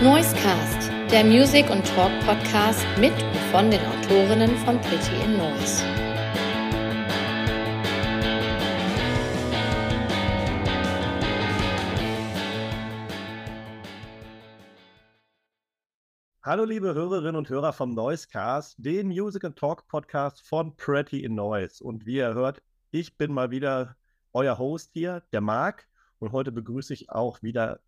Noisecast, der Music- und Talk-Podcast mit und von den Autorinnen von Pretty in Noise. Hallo liebe Hörerinnen und Hörer vom Noisecast, dem Music and Talk Podcast von Pretty in Noise. Und wie ihr hört, ich bin mal wieder euer Host hier, der Marc. Und heute begrüße ich auch wieder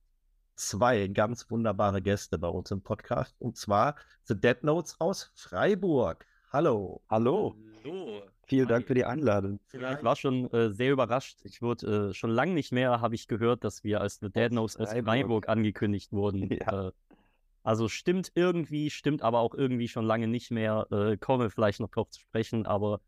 zwei ganz wunderbare Gäste bei uns im Podcast. Und zwar The Dead Notes aus Freiburg. Hallo. Hallo. Hallo. Vielen Dank für die Einladung. Ich war schon äh, sehr überrascht. Ich wurde äh, schon lange nicht mehr, habe ich gehört, dass wir als The Dead Notes aus Freiburg. Freiburg angekündigt wurden. Ja. Äh, also stimmt irgendwie, stimmt aber auch irgendwie schon lange nicht mehr. Äh, kommen wir vielleicht noch drauf zu sprechen, aber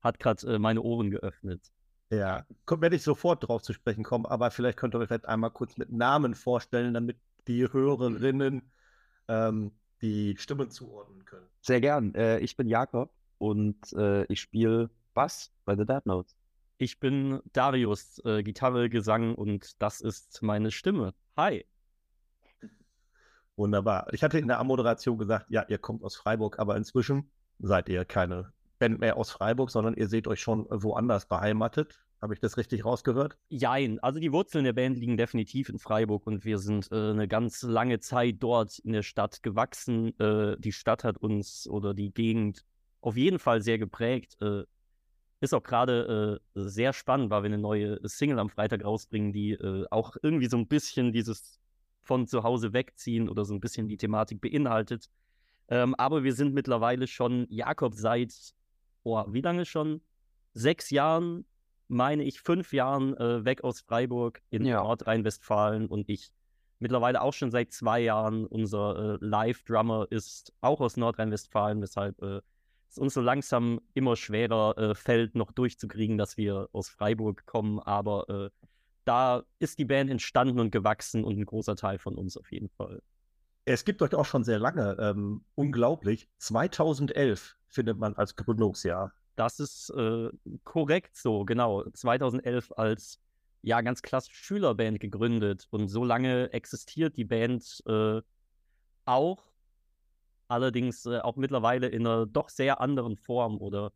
hat gerade äh, meine Ohren geöffnet. Ja, werde ich sofort drauf zu sprechen kommen, aber vielleicht könnt ihr euch vielleicht einmal kurz mit Namen vorstellen, damit die Hörerinnen ähm, die Stimmen zuordnen können. Sehr gern. Äh, ich bin Jakob und äh, ich spiele Bass bei The Dead Notes. Ich bin Darius, äh, Gitarre, Gesang und das ist meine Stimme. Hi. Wunderbar. Ich hatte in der Ammoderation gesagt, ja, ihr kommt aus Freiburg, aber inzwischen seid ihr keine Band mehr aus Freiburg, sondern ihr seht euch schon woanders beheimatet. Habe ich das richtig rausgehört? Jein, also die Wurzeln der Band liegen definitiv in Freiburg und wir sind äh, eine ganz lange Zeit dort in der Stadt gewachsen. Äh, die Stadt hat uns oder die Gegend auf jeden Fall sehr geprägt. Äh, ist auch gerade äh, sehr spannend, weil wir eine neue Single am Freitag rausbringen, die äh, auch irgendwie so ein bisschen dieses von zu Hause wegziehen oder so ein bisschen die Thematik beinhaltet. Ähm, aber wir sind mittlerweile schon, Jakob, seit, oh, wie lange schon? Sechs Jahren meine ich, fünf Jahren äh, weg aus Freiburg in Ja. Nordrhein-Westfalen und ich mittlerweile auch schon seit zwei Jahren. Unser äh, Live-Drummer ist auch aus Nordrhein-Westfalen, weshalb äh, es uns so langsam immer schwerer äh, fällt, noch durchzukriegen, dass wir aus Freiburg kommen. Aber äh, da ist die Band entstanden und gewachsen und ein großer Teil von uns auf jeden Fall. Es gibt euch auch schon sehr lange. Ähm, unglaublich. 2011 findet man als Gründungsjahr. Das ist äh, korrekt so, genau. 2011 als ja ganz klassisch Schülerband gegründet und so lange existiert die Band äh, auch, allerdings äh, auch mittlerweile in einer doch sehr anderen Form oder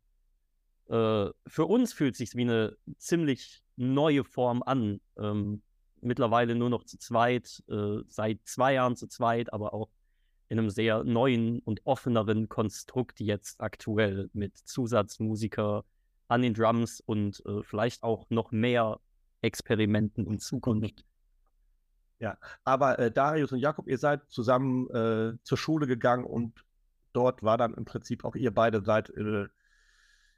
äh, für uns fühlt sich wie eine ziemlich neue Form an. Ähm, mittlerweile nur noch zu zweit, äh, seit zwei Jahren zu zweit, aber auch in einem sehr neuen und offeneren Konstrukt jetzt aktuell mit Zusatzmusiker an den Drums und äh, vielleicht auch noch mehr Experimenten in Zukunft. Aber äh, Darius und Jakob, ihr seid zusammen äh, zur Schule gegangen und dort war dann im Prinzip auch ihr beide seid äh,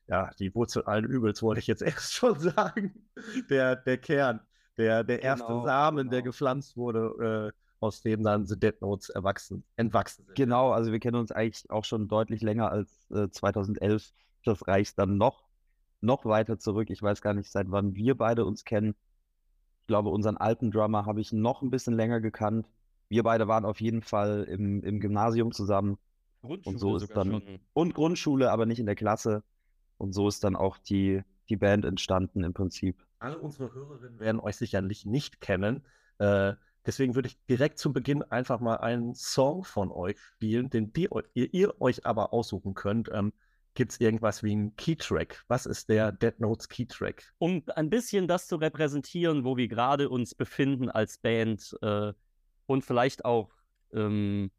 ja die Wurzel allen Übels, wollte ich jetzt erst schon sagen. Der, der Kern, der, der erste Genau, Samen, der genau. gepflanzt wurde, äh, aus dem dann The Dead Notes erwachsen, entwachsen sind. Genau, also wir kennen uns eigentlich auch schon deutlich länger als äh, 2011. Das reicht dann noch, noch weiter zurück. Ich weiß gar nicht, seit wann wir beide uns kennen. Ich glaube, unseren alten Drummer habe ich noch ein bisschen länger gekannt. Wir beide waren auf jeden Fall im, im Gymnasium zusammen Grundschule so ist sogar dann- schon. und Grundschule, aber nicht in der Klasse. Und so ist dann auch die, die Band entstanden im Prinzip. Alle unsere Hörerinnen werden euch sicherlich nicht kennen. Äh, deswegen würde ich direkt zu Beginn einfach mal einen Song von euch spielen, den die, ihr, ihr euch aber aussuchen könnt. Ähm, Gibt es irgendwas wie einen Keytrack? Was ist der Dead Notes Keytrack? Um ein bisschen das zu repräsentieren, wo wir gerade uns befinden als Band äh, und vielleicht auch ähm,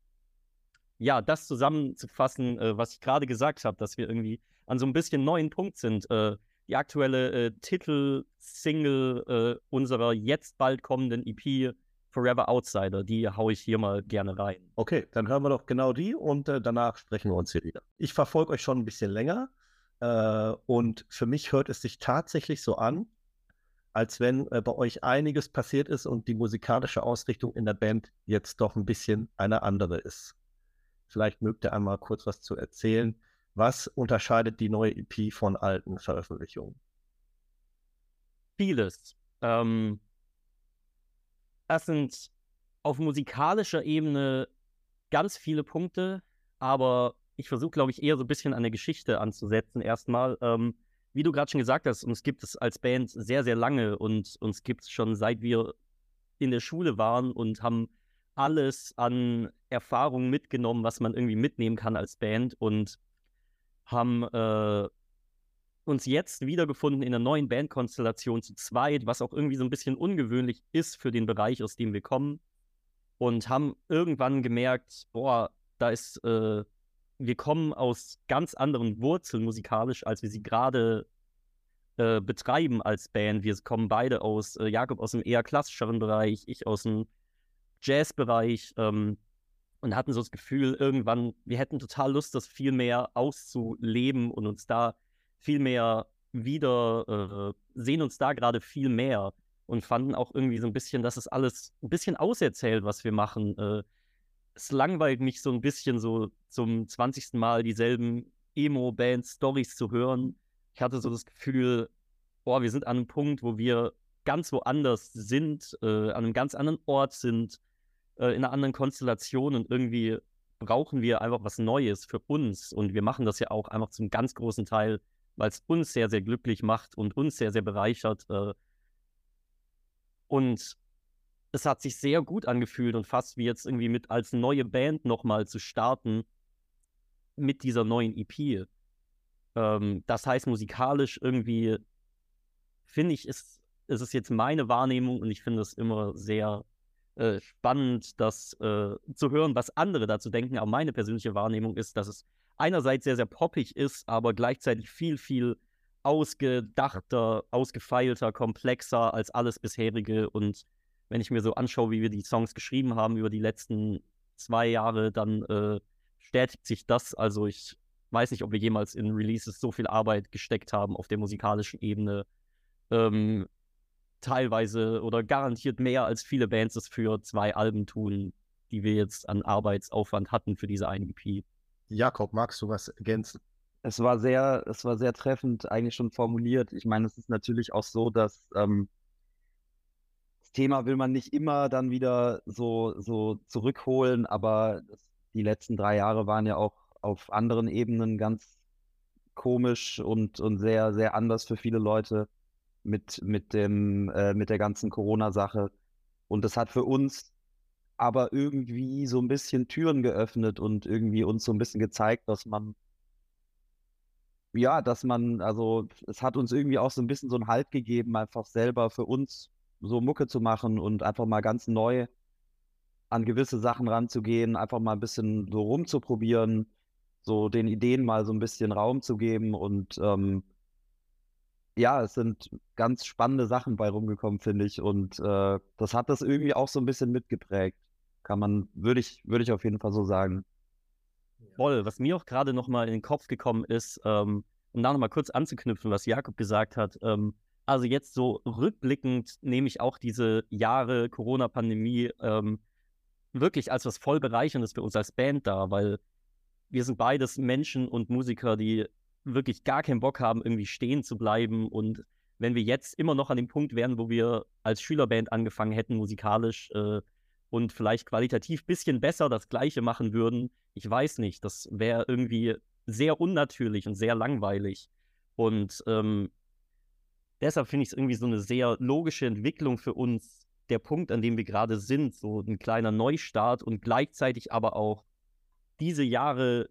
ja, das zusammenzufassen, äh, was ich gerade gesagt habe, dass wir irgendwie an so ein bisschen neuen Punkt sind. Äh, die aktuelle äh, Titel-Single äh, unserer jetzt bald kommenden EP Forever Outsider, die haue ich hier mal gerne rein. Okay, dann hören wir doch genau die und äh, danach sprechen wir uns hier wieder. Ich verfolge euch schon ein bisschen länger äh, und für mich hört es sich tatsächlich so an, als wenn äh, bei euch einiges passiert ist und die musikalische Ausrichtung in der Band jetzt doch ein bisschen eine andere ist. Vielleicht mögt ihr einmal kurz was zu erzählen. Was unterscheidet die neue EP von alten Veröffentlichungen? Vieles. Ähm, das sind auf musikalischer Ebene ganz viele Punkte, aber ich versuche, glaube ich, eher so ein bisschen an der Geschichte anzusetzen erstmal. Ähm, wie du gerade schon gesagt hast, uns gibt es als Band sehr, sehr lange und uns gibt es schon seit wir in der Schule waren und haben alles an Erfahrungen mitgenommen, was man irgendwie mitnehmen kann als Band und haben äh, uns jetzt wiedergefunden in einer neuen Bandkonstellation zu zweit, was auch irgendwie so ein bisschen ungewöhnlich ist für den Bereich, aus dem wir kommen. Und haben irgendwann gemerkt, boah, da ist, äh, wir kommen aus ganz anderen Wurzeln musikalisch, als wir sie gerade äh, betreiben als Band. Wir kommen beide aus, äh, Jakob aus dem eher klassischeren Bereich, ich aus dem Jazzbereich ähm, und hatten so das Gefühl, irgendwann, wir hätten total Lust, das viel mehr auszuleben und uns da viel mehr wieder, äh, sehen uns da gerade viel mehr und fanden auch irgendwie so ein bisschen, dass es alles ein bisschen auserzählt, was wir machen. Äh, es langweilt mich so ein bisschen so zum 20. Mal dieselben Emo-Band-Stories zu hören. Ich hatte so das Gefühl, boah, wir sind an einem Punkt, wo wir ganz woanders sind, äh, an einem ganz anderen Ort sind, äh, in einer anderen Konstellation und irgendwie brauchen wir einfach was Neues für uns. Und wir machen das ja auch einfach zum ganz großen Teil, weil es uns sehr, sehr glücklich macht und uns sehr, sehr bereichert. Äh. Und es hat sich sehr gut angefühlt und fast wie jetzt irgendwie mit als neue Band nochmal zu starten mit dieser neuen EP. Ähm, das heißt, musikalisch irgendwie finde ich, ist, ist es jetzt meine Wahrnehmung und ich finde es immer sehr äh, spannend, das äh, zu hören, was andere dazu denken. Aber meine persönliche Wahrnehmung ist, dass es einerseits sehr, sehr poppig ist, aber gleichzeitig viel, viel ausgedachter, ausgefeilter, komplexer als alles bisherige. Und wenn ich mir so anschaue, wie wir die Songs geschrieben haben über die letzten zwei Jahre, dann äh, bestätigt sich das. Also ich weiß nicht, ob wir jemals in Releases so viel Arbeit gesteckt haben auf der musikalischen Ebene. Ähm, teilweise oder garantiert mehr als viele Bands es für zwei Alben tun, die wir jetzt an Arbeitsaufwand hatten für diese eine EP. Jakob, magst du was ergänzen? Es war sehr, es war sehr treffend eigentlich schon formuliert. Ich meine, es ist natürlich auch so, dass ähm, das Thema will man nicht immer dann wieder so, so zurückholen, aber die letzten drei Jahre waren ja auch auf anderen Ebenen ganz komisch und, und sehr, sehr anders für viele Leute mit, mit, dem, äh, mit der ganzen Corona-Sache. Und das hat für uns aber irgendwie so ein bisschen Türen geöffnet und irgendwie uns so ein bisschen gezeigt, dass man, ja, dass man, also es hat uns irgendwie auch so ein bisschen so einen Halt gegeben, einfach selber für uns so Mucke zu machen und einfach mal ganz neu an gewisse Sachen ranzugehen, einfach mal ein bisschen so rumzuprobieren, so den Ideen mal so ein bisschen Raum zu geben und ähm, ja, es sind ganz spannende Sachen bei rumgekommen, finde ich. Und äh, das hat das irgendwie auch so ein bisschen mitgeprägt. Kann man, würde ich, würde ich auf jeden Fall so sagen. Voll, was mir auch gerade nochmal in den Kopf gekommen ist, ähm, um da nochmal kurz anzuknüpfen, was Jakob gesagt hat. Ähm, also jetzt so rückblickend nehme ich auch diese Jahre Corona-Pandemie ähm, wirklich als was voll bereicherndes für uns als Band da, weil wir sind beides Menschen und Musiker, die wirklich gar keinen Bock haben, irgendwie stehen zu bleiben. Und wenn wir jetzt immer noch an dem Punkt wären, wo wir als Schülerband angefangen hätten, musikalisch äh, und vielleicht qualitativ ein bisschen besser das Gleiche machen würden, ich weiß nicht, das wäre irgendwie sehr unnatürlich und sehr langweilig. Und ähm, deshalb finde ich es irgendwie so eine sehr logische Entwicklung für uns, der Punkt, an dem wir gerade sind, so ein kleiner Neustart und gleichzeitig aber auch diese Jahre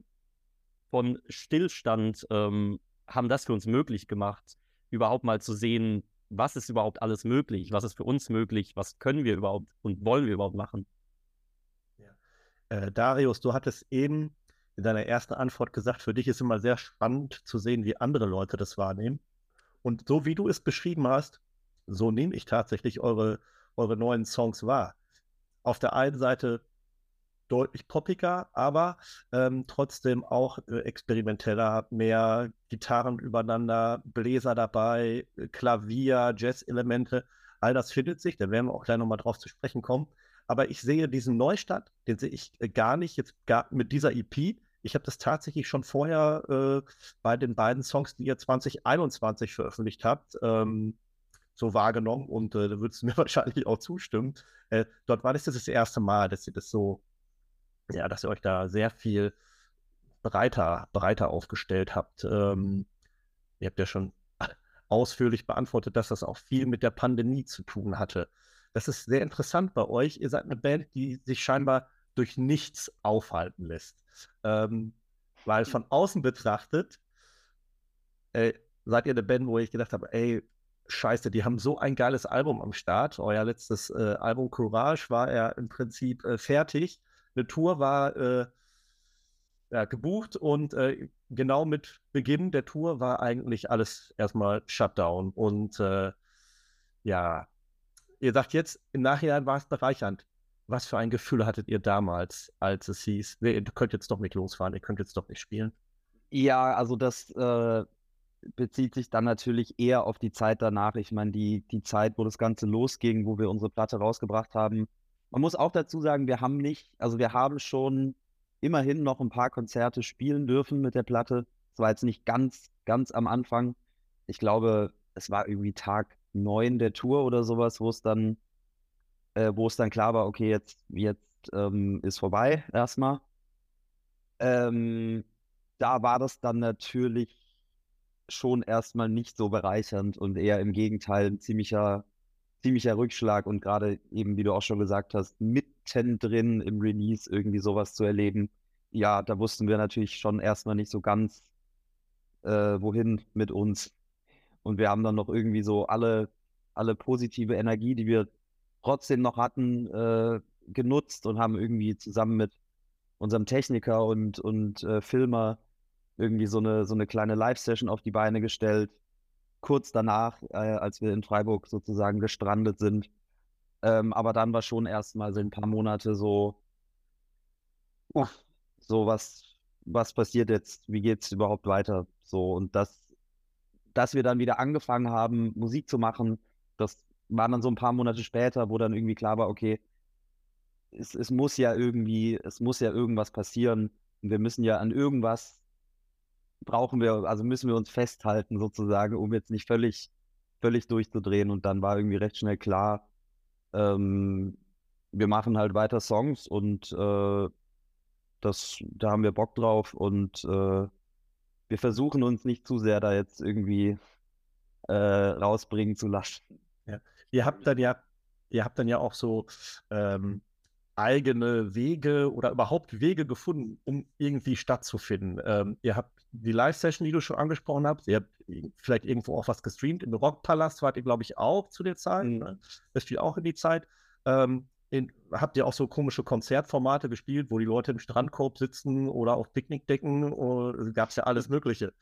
von Stillstand ähm, haben das für uns möglich gemacht, überhaupt mal zu sehen, was ist überhaupt alles möglich, was ist für uns möglich, was können wir überhaupt und wollen wir überhaupt machen. Ja. Äh, Darius, du hattest eben in deiner ersten Antwort gesagt, für dich ist immer sehr spannend zu sehen, wie andere Leute das wahrnehmen. Und so wie du es beschrieben hast, so nehme ich tatsächlich eure, eure neuen Songs wahr. Auf der einen Seite deutlich poppiger, aber ähm, trotzdem auch äh, experimenteller, mehr Gitarren übereinander, Bläser dabei, äh, Klavier, Jazz-Elemente, all das findet sich, da werden wir auch gleich nochmal drauf zu sprechen kommen. Aber ich sehe diesen Neustart, den sehe ich äh, gar nicht jetzt gar mit dieser EP. Ich habe das tatsächlich schon vorher äh, bei den beiden Songs, die ihr 2021 veröffentlicht habt, ähm, so wahrgenommen und äh, da würdest du mir wahrscheinlich auch zustimmen. Äh, dort war das das erste Mal, dass ihr das so ja, dass ihr euch da sehr viel breiter, breiter aufgestellt habt. Ähm, ihr habt ja schon ausführlich beantwortet, dass das auch viel mit der Pandemie zu tun hatte. Das ist sehr interessant bei euch. Ihr seid eine Band, die sich scheinbar durch nichts aufhalten lässt. Ähm, weil von außen betrachtet, äh, seid ihr eine Band, wo ich gedacht habe, ey, scheiße, die haben so ein geiles Album am Start. Euer letztes äh, Album Courage war ja im Prinzip äh, fertig. Eine Tour war äh, ja, gebucht und äh, genau mit Beginn der Tour war eigentlich alles erstmal Shutdown. Und äh, ja, ihr sagt jetzt, im Nachhinein war es bereichernd. Was für ein Gefühl hattet ihr damals, als es hieß, ihr könnt jetzt doch nicht losfahren, ihr könnt jetzt doch nicht spielen? Ja, also das äh, bezieht sich dann natürlich eher auf die Zeit danach. Ich meine, die, die Zeit, wo das Ganze losging, wo wir unsere Platte rausgebracht haben. Man muss auch dazu sagen, wir haben nicht, also wir haben schon immerhin noch ein paar Konzerte spielen dürfen mit der Platte. Es war jetzt nicht ganz, ganz am Anfang. Ich glaube, es war irgendwie Tag neun der Tour oder sowas, wo es dann, äh, wo es dann klar war, okay, jetzt, jetzt ähm, ist vorbei erstmal. Ähm, da war das dann natürlich schon erstmal nicht so bereichernd und eher im Gegenteil ein ziemlicher, ziemlicher Rückschlag und gerade eben, wie du auch schon gesagt hast, mittendrin im Release irgendwie sowas zu erleben. Ja, da wussten wir natürlich schon erstmal nicht so ganz, äh, wohin mit uns. Und wir haben dann noch irgendwie so alle, alle positive Energie, die wir trotzdem noch hatten, äh, genutzt und haben irgendwie zusammen mit unserem Techniker und, und äh, Filmer irgendwie so eine, so eine kleine Live-Session auf die Beine gestellt. Kurz danach, äh, als wir in Freiburg sozusagen gestrandet sind. Ähm, aber dann war schon erstmal so ein paar Monate so, uff, so was, was passiert jetzt? Wie geht es überhaupt weiter? So, und das dass wir dann wieder angefangen haben, Musik zu machen, das war dann so ein paar Monate später, wo dann irgendwie klar war, okay, es, es muss ja irgendwie, es muss ja irgendwas passieren. Und wir müssen ja an irgendwas brauchen wir, also müssen wir uns festhalten sozusagen, um jetzt nicht völlig, völlig durchzudrehen. Und dann war irgendwie recht schnell klar, ähm, wir machen halt weiter Songs und äh, das, da haben wir Bock drauf und äh, wir versuchen uns nicht zu sehr da jetzt irgendwie äh, rausbringen zu lassen. Ja. Ihr habt dann ja, ihr habt dann ja auch so ähm, eigene Wege oder überhaupt Wege gefunden, um irgendwie stattzufinden. Ähm, ihr habt die Live-Session, die du schon angesprochen hast, ihr habt vielleicht irgendwo auch was gestreamt. Im Rockpalast wart ihr, glaube ich, auch zu der Zeit. Mhm. Ne? Das fiel auch in die Zeit. Ähm, in, habt ihr auch so komische Konzertformate gespielt, wo die Leute im Strandkorb sitzen oder auf Picknickdecken? Gab es ja alles Mögliche.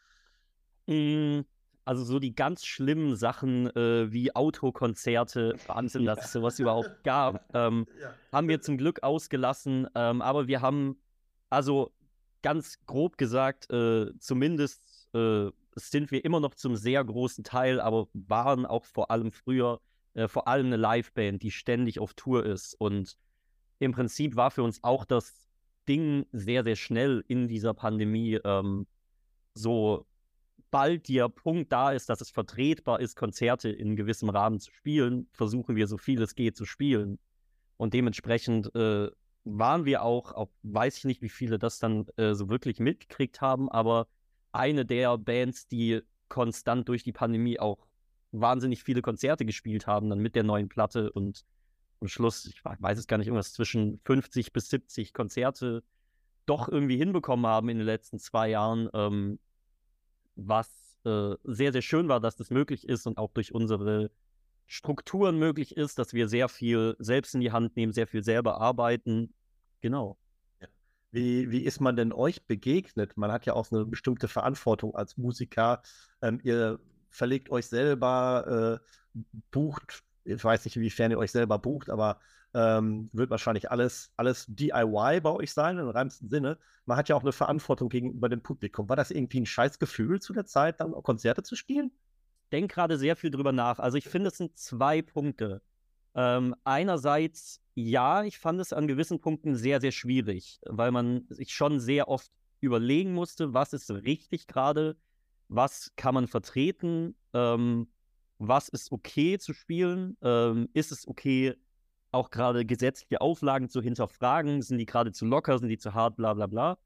Mm, also so die ganz schlimmen Sachen äh, wie Autokonzerte, Wahnsinn, dass es sowas überhaupt gab, ähm, ja. haben wir zum Glück ausgelassen. Ähm, aber wir haben, also ganz grob gesagt, äh, zumindest äh, sind wir immer noch zum sehr großen Teil, aber waren auch vor allem früher äh, vor allem eine Liveband, die ständig auf Tour ist. Und im Prinzip war für uns auch das Ding sehr, sehr schnell in dieser Pandemie ähm, so bald der Punkt da ist, dass es vertretbar ist, Konzerte in gewissem Rahmen zu spielen, versuchen wir so viel es geht zu spielen. Und dementsprechend äh, waren wir auch, auch, weiß ich nicht, wie viele das dann äh, so wirklich mitgekriegt haben, aber eine der Bands, die konstant durch die Pandemie auch wahnsinnig viele Konzerte gespielt haben, dann mit der neuen Platte und am Schluss, ich weiß es gar nicht, irgendwas zwischen 50 bis 70 Konzerte doch irgendwie hinbekommen haben in den letzten zwei Jahren, ähm, was äh, sehr, sehr schön war, dass das möglich ist und auch durch unsere Strukturen möglich ist, dass wir sehr viel selbst in die Hand nehmen, sehr viel selber arbeiten. Genau. Wie, wie ist man denn euch begegnet? Man hat ja auch eine bestimmte Verantwortung als Musiker. Ähm, ihr verlegt euch selber, äh, bucht, ich weiß nicht, inwiefern ihr euch selber bucht, aber ähm, wird wahrscheinlich alles, alles DIY bei euch sein, im reinsten Sinne. Man hat ja auch eine Verantwortung gegenüber dem Publikum. War das irgendwie ein scheiß Gefühl zu der Zeit, dann Konzerte zu spielen? Denke gerade sehr viel drüber nach. Also ich finde, es sind zwei Punkte. Ähm, einerseits, ja, ich fand es an gewissen Punkten sehr, sehr schwierig, weil man sich schon sehr oft überlegen musste, was ist richtig gerade, was kann man vertreten, ähm, was ist okay zu spielen, ähm, ist es okay, auch gerade gesetzliche Auflagen zu hinterfragen, sind die gerade zu locker, sind die zu hart, bla bla bla.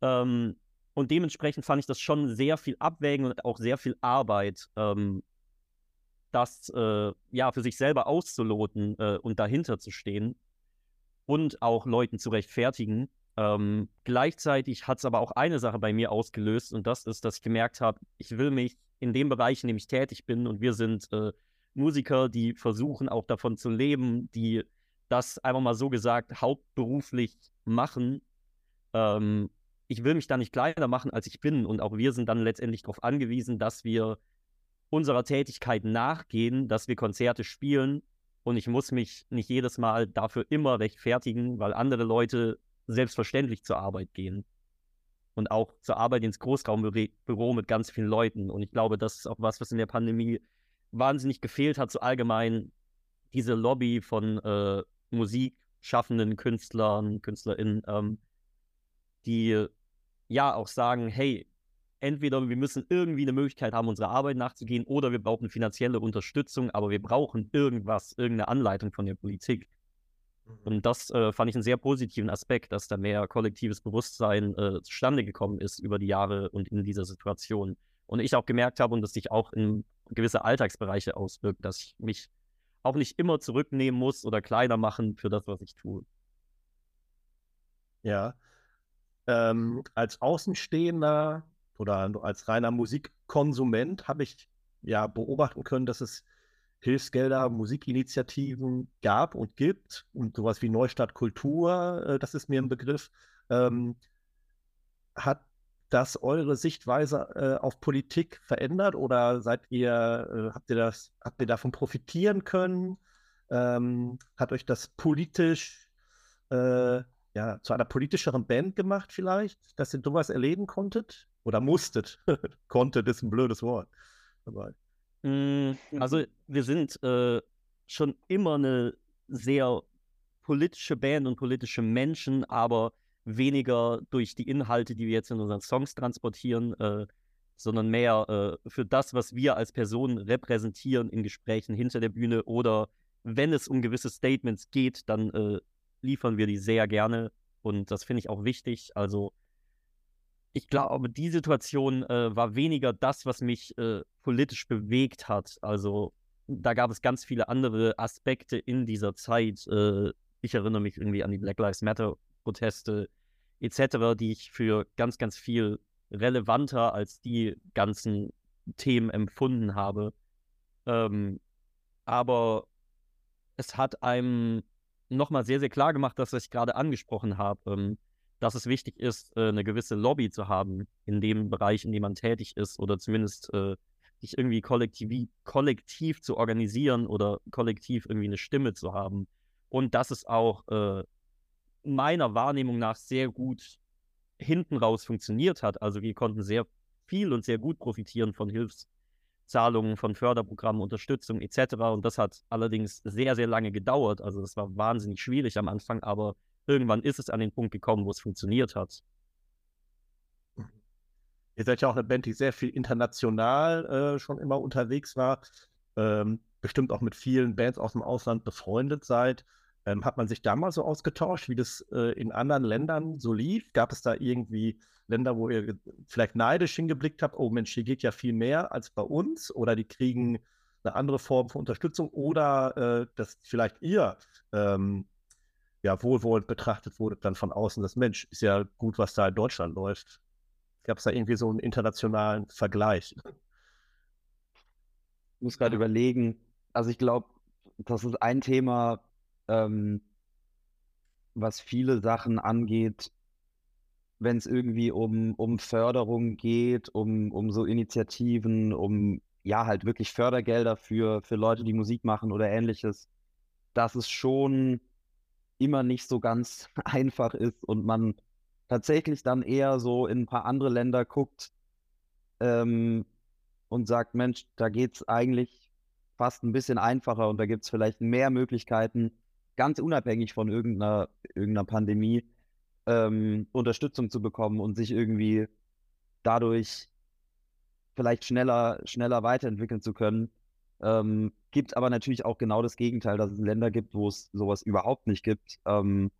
Ähm, und dementsprechend fand ich das schon sehr viel Abwägen und auch sehr viel Arbeit, ähm, das äh, ja für sich selber auszuloten äh, und dahinter zu stehen und auch Leuten zu rechtfertigen. Ähm, gleichzeitig hat es aber auch eine Sache bei mir ausgelöst und das ist, dass ich gemerkt habe, ich will mich in dem Bereich, in dem ich tätig bin und wir sind äh, Musiker, die versuchen auch davon zu leben, die das einfach mal so gesagt hauptberuflich machen. Ähm, ich will mich da nicht kleiner machen, als ich bin und auch wir sind dann letztendlich darauf angewiesen, dass wir unserer Tätigkeit nachgehen, dass wir Konzerte spielen und ich muss mich nicht jedes Mal dafür immer rechtfertigen, weil andere Leute selbstverständlich zur Arbeit gehen. Und auch zur Arbeit ins Großraumbüro mit ganz vielen Leuten. Und ich glaube, das ist auch was, was in der Pandemie wahnsinnig gefehlt hat, so allgemein diese Lobby von äh, musikschaffenden Künstlern, KünstlerInnen, ähm, die ja auch sagen, hey, entweder wir müssen irgendwie eine Möglichkeit haben, unserer Arbeit nachzugehen, oder wir brauchen finanzielle Unterstützung, aber wir brauchen irgendwas, irgendeine Anleitung von der Politik. Mhm. Und das äh, fand ich einen sehr positiven Aspekt, dass da mehr kollektives Bewusstsein äh, zustande gekommen ist über die Jahre und in dieser Situation. Und ich auch gemerkt habe und das sich auch in gewisse Alltagsbereiche auswirkt, dass ich mich auch nicht immer zurücknehmen muss oder kleiner machen für das, was ich tue. Ja. Ähm, als Außenstehender oder als reiner Musikkonsument habe ich ja beobachten können, dass es Hilfsgelder, Musikinitiativen gab und gibt und sowas wie Neustadt Kultur, äh, das ist mir ein Begriff. Ähm, hat das eure Sichtweise äh, auf Politik verändert oder seid ihr, äh, habt ihr das, habt ihr davon profitieren können? Ähm, hat euch das politisch äh, ja, zu einer politischeren Band gemacht vielleicht, dass ihr sowas erleben konntet? Oder musstet? Konntet ist ein blödes Wort. Dabei. Mm, also wir sind äh, schon immer eine sehr politische Band und politische Menschen, aber weniger durch die Inhalte, die wir jetzt in unseren Songs transportieren, äh, sondern mehr äh, für das, was wir als Person repräsentieren in Gesprächen hinter der Bühne oder wenn es um gewisse Statements geht, dann äh, liefern wir die sehr gerne und das finde ich auch wichtig. Also ich glaube, die Situation äh, war weniger das, was mich äh, politisch bewegt hat. Also da gab es ganz viele andere Aspekte in dieser Zeit. Äh, ich erinnere mich irgendwie an die Black Lives Matter Proteste etc., die ich für ganz, ganz viel relevanter als die ganzen Themen empfunden habe. Ähm, aber es hat einem nochmal sehr, sehr klar gemacht, dass ich gerade angesprochen habe. Ähm, dass es wichtig ist, äh, eine gewisse Lobby zu haben in dem Bereich, in dem man tätig ist oder zumindest äh, sich irgendwie kollektiv, kollektiv zu organisieren oder kollektiv irgendwie eine Stimme zu haben. Und dass es auch äh, meiner Wahrnehmung nach sehr gut hinten raus funktioniert hat. Also wir konnten sehr viel und sehr gut profitieren von Hilfszahlungen, von Förderprogrammen, Unterstützung etc. Und das hat allerdings sehr, sehr lange gedauert. Also das war wahnsinnig schwierig am Anfang, aber irgendwann ist es an den Punkt gekommen, wo es funktioniert hat. Ihr seid ja auch eine Band, die sehr viel international äh, schon immer unterwegs war, ähm, bestimmt auch mit vielen Bands aus dem Ausland befreundet seid. Ähm, hat man sich da mal so ausgetauscht, wie das äh, in anderen Ländern so lief? Gab es da irgendwie Länder, wo ihr vielleicht neidisch hingeblickt habt, oh Mensch, hier geht ja viel mehr als bei uns oder die kriegen eine andere Form von Unterstützung oder äh, dass vielleicht ihr ähm, ja, wohlwollend betrachtet wurde, dann von außen, das Mensch, ist ja gut, was da in Deutschland läuft. Gab es da irgendwie so einen internationalen Vergleich? Ich muss gerade überlegen, also ich glaube, das ist ein Thema, ähm, was viele Sachen angeht, wenn es irgendwie um, um Förderung geht, um, um so Initiativen, um ja halt wirklich Fördergelder für, für Leute, die Musik machen oder ähnliches, das ist schon immer nicht so ganz einfach ist und man tatsächlich dann eher so in ein paar andere Länder guckt ähm, und sagt, Mensch, da geht es eigentlich fast ein bisschen einfacher und da gibt es vielleicht mehr Möglichkeiten, ganz unabhängig von irgendeiner, irgendeiner Pandemie, ähm, Unterstützung zu bekommen und sich irgendwie dadurch vielleicht schneller, schneller weiterentwickeln zu können. Ähm, gibt aber natürlich auch genau das Gegenteil, dass es Länder gibt, wo es sowas überhaupt nicht gibt. Ähm,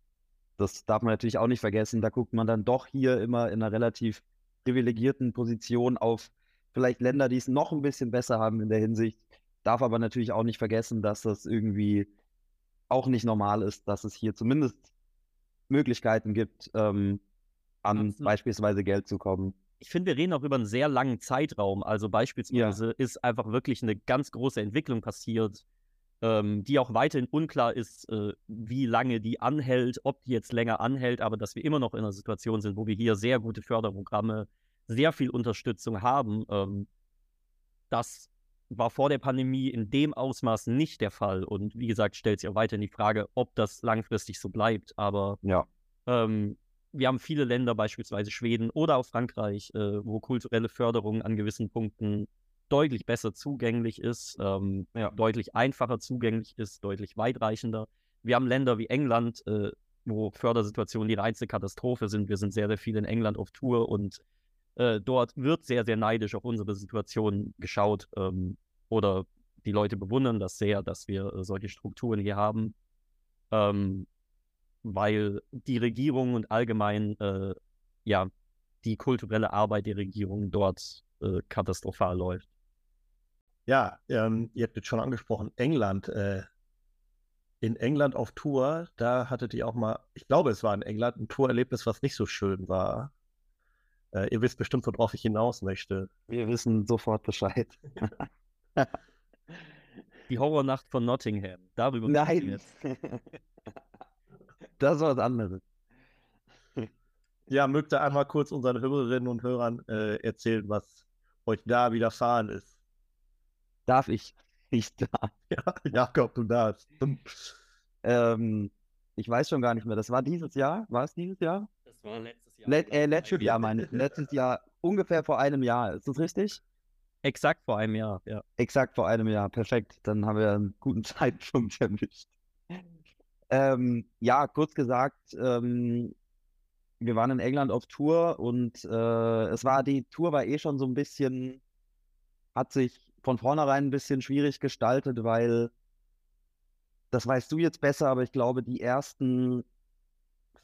das darf man natürlich auch nicht vergessen. Da guckt man dann doch hier immer in einer relativ privilegierten Position auf vielleicht Länder, die es noch ein bisschen besser haben in der Hinsicht. darf aber natürlich auch nicht vergessen, dass das irgendwie auch nicht normal ist, dass es hier zumindest Möglichkeiten gibt, ähm, an Absolut. beispielsweise Geld zu kommen. ich finde, wir reden auch über einen sehr langen Zeitraum. Also beispielsweise ist einfach wirklich eine ganz große Entwicklung passiert, ähm, die auch weiterhin unklar ist, äh, wie lange die anhält, ob die jetzt länger anhält, aber dass wir immer noch in einer Situation sind, wo wir hier sehr gute Förderprogramme, sehr viel Unterstützung haben. Ähm, das war vor der Pandemie in dem Ausmaß nicht der Fall. Und wie gesagt, stellt sich auch weiterhin die Frage, ob das langfristig so bleibt. Aber Ja. ähm, wir haben viele Länder, beispielsweise Schweden oder auch Frankreich, äh, wo kulturelle Förderung an gewissen Punkten deutlich besser zugänglich ist, ähm, Ja. deutlich einfacher zugänglich ist, deutlich weitreichender. Wir haben Länder wie England, äh, wo Fördersituationen die reinste Katastrophe sind. Wir sind sehr, sehr viel in England auf Tour und äh, dort wird sehr, sehr neidisch auf unsere Situation geschaut ähm, oder die Leute bewundern das sehr, dass wir äh, solche Strukturen hier haben. Ähm, weil die Regierung und allgemein äh, ja die kulturelle Arbeit der Regierung dort äh, katastrophal läuft. Ja, ähm, ihr habt jetzt schon angesprochen, England. Äh, in England auf Tour, da hattet ihr auch mal, ich glaube, es war in England, ein Tourerlebnis, was nicht so schön war. Äh, ihr wisst bestimmt, worauf ich hinaus möchte. Wir wissen sofort Bescheid. Die Horrornacht von Nottingham. Darüber Nein. jetzt. das ist was anderes. Ja, mögt ihr einmal kurz unseren Hörerinnen und Hörern äh, erzählen, was euch da widerfahren ist? Darf ich? Ich darf. Ja, Jakob, du darfst. Ähm, ich weiß schon gar nicht mehr. Das war dieses Jahr? War es dieses Jahr? Das war letztes Jahr. Let, äh, letztes Jahr meine ich. Letztes Jahr, ungefähr vor einem Jahr. Ist das richtig? Exakt vor einem Jahr, ja. Exakt vor einem Jahr. Perfekt. Dann haben wir einen guten Zeitpunkt erwischt. Ähm, ja, kurz gesagt, ähm, wir waren in England auf Tour und äh, es war, die Tour war eh schon so ein bisschen, hat sich von vornherein ein bisschen schwierig gestaltet, weil, das weißt du jetzt besser, aber ich glaube, die ersten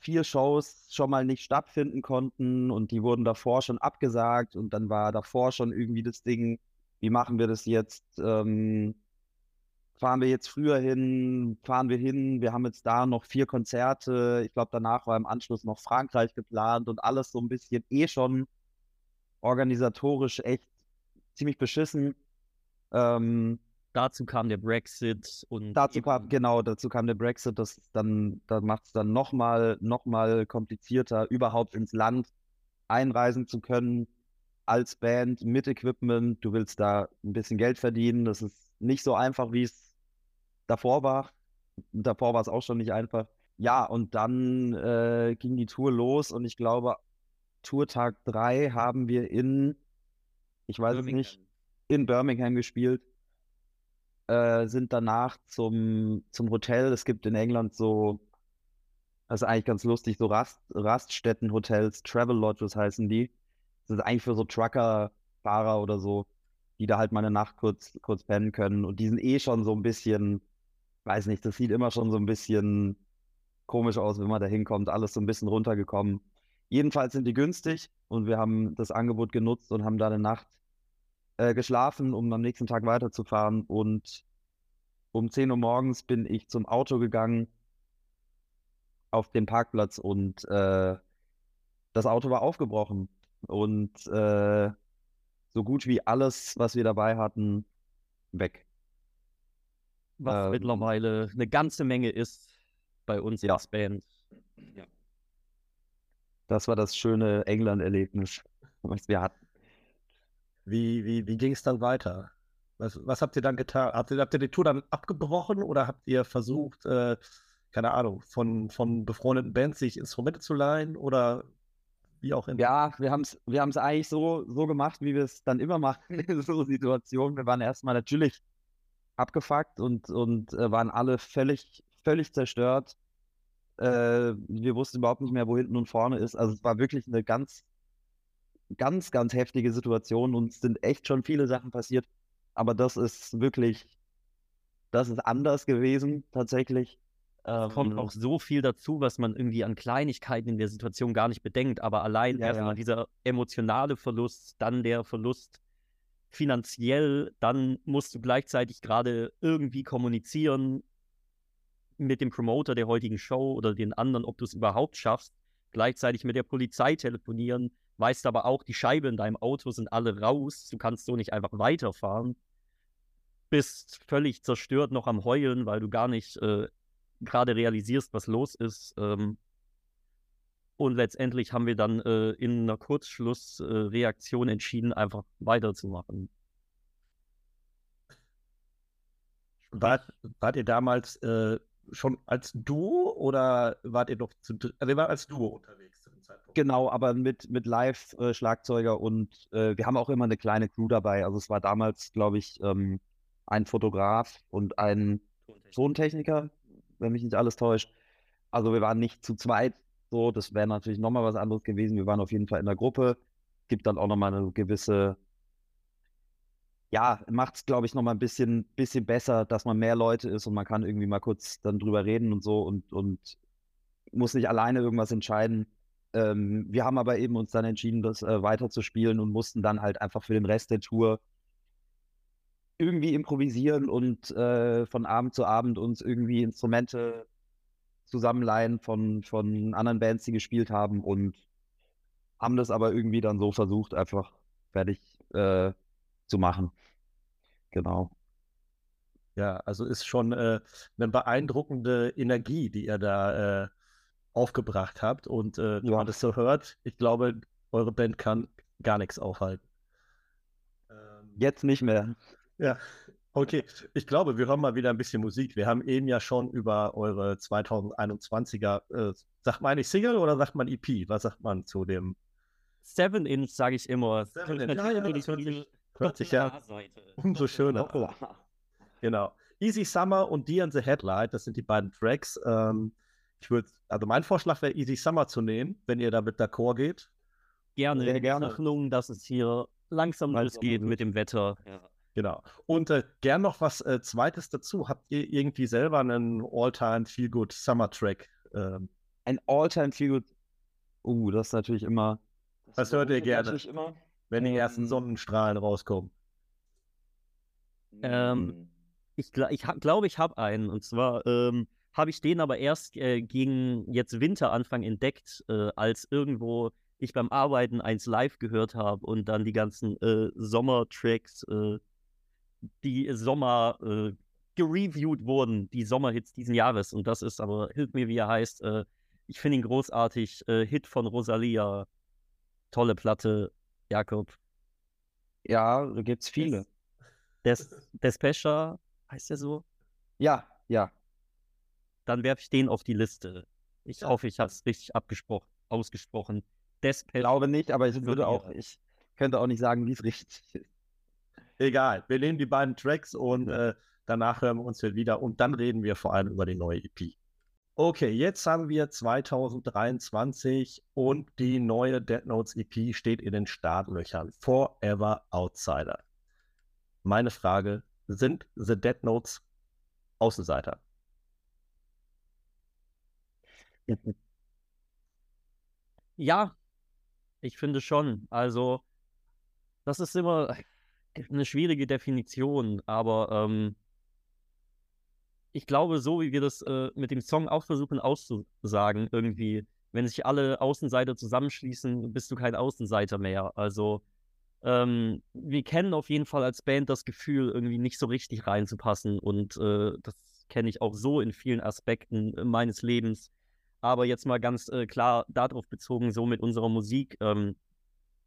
vier Shows schon mal nicht stattfinden konnten und die wurden davor schon abgesagt und dann war davor schon irgendwie das Ding, wie machen wir das jetzt? Ähm, fahren wir jetzt früher hin? Fahren wir hin? Wir haben jetzt da noch vier Konzerte. Ich glaube, danach war im Anschluss noch Frankreich geplant und alles so ein bisschen eh schon organisatorisch echt ziemlich beschissen. Ähm, Dazu kam der Brexit und Dazu kam, genau, dazu kam der Brexit, das dann, da macht es dann nochmal noch mal komplizierter, überhaupt ins Land einreisen zu können als Band mit Equipment. Du willst da ein bisschen Geld verdienen. Das ist nicht so einfach, wie es davor war. Davor war es auch schon nicht einfach. Ja, und dann äh, ging die Tour los und ich glaube, Tourtag 3 haben wir in, ich weiß es nicht, Birmingham. in Birmingham gespielt, äh, sind danach zum, zum Hotel. Es gibt in England so, das ist eigentlich ganz lustig, so Rast, Raststätten-Hotels, Travel Lodges heißen die. Das ist eigentlich für so Trucker-Fahrer oder so, die da halt mal eine Nacht kurz, kurz pennen können. Und die sind eh schon so ein bisschen, weiß nicht, das sieht immer schon so ein bisschen komisch aus, wenn man da hinkommt, alles so ein bisschen runtergekommen. Jedenfalls sind die günstig und wir haben das Angebot genutzt und haben da eine Nacht äh, geschlafen, um am nächsten Tag weiterzufahren. Und um 10 Uhr morgens bin ich zum Auto gegangen auf den Parkplatz und äh, das Auto war aufgebrochen. Und äh, so gut wie alles, was wir dabei hatten, weg. was ähm, mittlerweile eine ganze Menge ist bei uns Ja. als Band. Das war das schöne England-Erlebnis, was wir hatten. Wie, wie, wie ging es dann weiter? Was, was habt ihr dann getan? Habt ihr, habt ihr die Tour dann abgebrochen oder habt ihr versucht, äh, keine Ahnung, von, von befreundeten Bands sich Instrumente zu leihen oder wie auch immer? Ja, wir haben es wir eigentlich so, so gemacht, wie wir es dann immer machen in so Situationen. Wir waren erstmal natürlich abgefuckt und, und äh, waren alle völlig, völlig zerstört. Äh, wir wussten überhaupt nicht mehr, wo hinten und vorne ist. Also es war wirklich eine ganz, ganz, ganz heftige Situation und es sind echt schon viele Sachen passiert. Aber das ist wirklich, das ist anders gewesen tatsächlich. Es kommt Ähm, auch so viel dazu, was man irgendwie an Kleinigkeiten in der Situation gar nicht bedenkt. Aber allein Ja, erstmal ja. dieser emotionale Verlust, dann der Verlust finanziell, dann musst du gleichzeitig gerade irgendwie kommunizieren mit dem Promoter der heutigen Show oder den anderen, ob du es überhaupt schaffst, gleichzeitig mit der Polizei telefonieren, weißt aber auch, die Scheibe in deinem Auto sind alle raus, du kannst so nicht einfach weiterfahren, bist völlig zerstört noch am Heulen, weil du gar nicht äh, gerade realisierst, was los ist. Ähm, und letztendlich haben wir dann äh, in einer Kurzschlussreaktion äh, entschieden, einfach weiterzumachen. Wart, wart ihr damals äh, schon als Duo oder wart ihr noch zu Also ihr wart als Duo unterwegs Zeitpunkt? Genau, aber mit, mit Live-Schlagzeuger und äh, wir haben auch immer eine kleine Crew dabei. Also es war damals, glaube ich, ähm, ein Fotograf und ein Tontechniker, wenn mich nicht alles täuscht. Also wir waren nicht zu zweit so, das wäre natürlich nochmal was anderes gewesen. Wir waren auf jeden Fall in der Gruppe. Gibt dann auch nochmal eine gewisse, ja, macht es, glaube ich, nochmal ein bisschen, bisschen besser, dass man mehr Leute ist und man kann irgendwie mal kurz dann drüber reden und so und, und muss nicht alleine irgendwas entscheiden. Ähm, wir haben aber eben uns dann entschieden, das äh, weiterzuspielen und mussten dann halt einfach für den Rest der Tour irgendwie improvisieren und äh, von Abend zu Abend uns irgendwie Instrumente zusammenleihen von, von anderen Bands, die gespielt haben und haben das aber irgendwie dann so versucht, einfach fertig äh, zu machen. Genau. Ja, also ist schon äh, eine beeindruckende Energie, die ihr da äh, aufgebracht habt. Und äh, ja. wenn man das so hört, ich glaube, eure Band kann gar nichts aufhalten. Ähm, Jetzt nicht mehr. Ja, Okay, ich glaube, wir hören mal wieder ein bisschen Musik. Wir haben eben ja schon über eure 2021er, äh, sagt man eigentlich Single oder sagt man EP? Was sagt man zu dem? Seven Inch sage ich immer. Seven Inch. Ja, ja, das hört sich, hört sich ja umso schöner. Genau. Easy Summer und Dear in the Headlight, das sind die beiden Tracks. Ähm, ich würde, also mein Vorschlag wäre Easy Summer zu nehmen, wenn ihr damit d'accord geht. Gerne. Sehr gerne. Hoffnung, dass es hier langsam losgeht mit dem Wetter. Ja. Genau. Und äh, gern noch was äh, Zweites dazu. Habt ihr irgendwie selber einen All-Time Feel-Good Summer Track? Ähm? Ein All-Time Feel-Good. Uh, das ist natürlich immer. Das, das hört ihr gerne, immer. wenn die ersten ähm. Sonnenstrahlen rauskommen. Ähm, hm. ich glaube, ich, glaub, ich habe einen. Und zwar ähm, habe ich den aber erst äh, gegen jetzt Winteranfang entdeckt, äh, als irgendwo ich beim Arbeiten eins live gehört habe und dann die ganzen äh, Sommertracks äh, die Sommer äh, gereviewt wurden, die Sommerhits diesen Jahres. Und das ist aber, hilf mir, wie er heißt, äh, ich finde ihn großartig. Hit von Rosalia. Tolle Platte, Jakob. Ja, da gibt es viele. Des, Despescher, heißt der so? Ja, ja. Dann werfe ich den auf die Liste. Ich hoffe, ich habe es richtig abgesprochen, ausgesprochen. Despescher. Ich glaube nicht, aber ich würde auch, ich könnte auch nicht sagen, wie es richtig ist. Egal, wir nehmen die beiden Tracks und äh, danach hören wir uns wieder und dann reden wir vor allem über die neue EP. Okay, jetzt haben wir 2023 und die neue Dead Notes EP steht in den Startlöchern. Forever Outsider. Meine Frage, sind The Dead Notes Außenseiter? Ja, ich finde schon. Also, das ist immer, eine schwierige Definition, aber ähm, ich glaube, so wie wir das äh, mit dem Song auch versuchen auszusagen, irgendwie, wenn sich alle Außenseiter zusammenschließen, bist du kein Außenseiter mehr. Also ähm, wir kennen auf jeden Fall als Band das Gefühl, irgendwie nicht so richtig reinzupassen und äh, das kenne ich auch so in vielen Aspekten meines Lebens. Aber jetzt mal ganz äh, klar darauf bezogen, so mit unserer Musik. Ähm,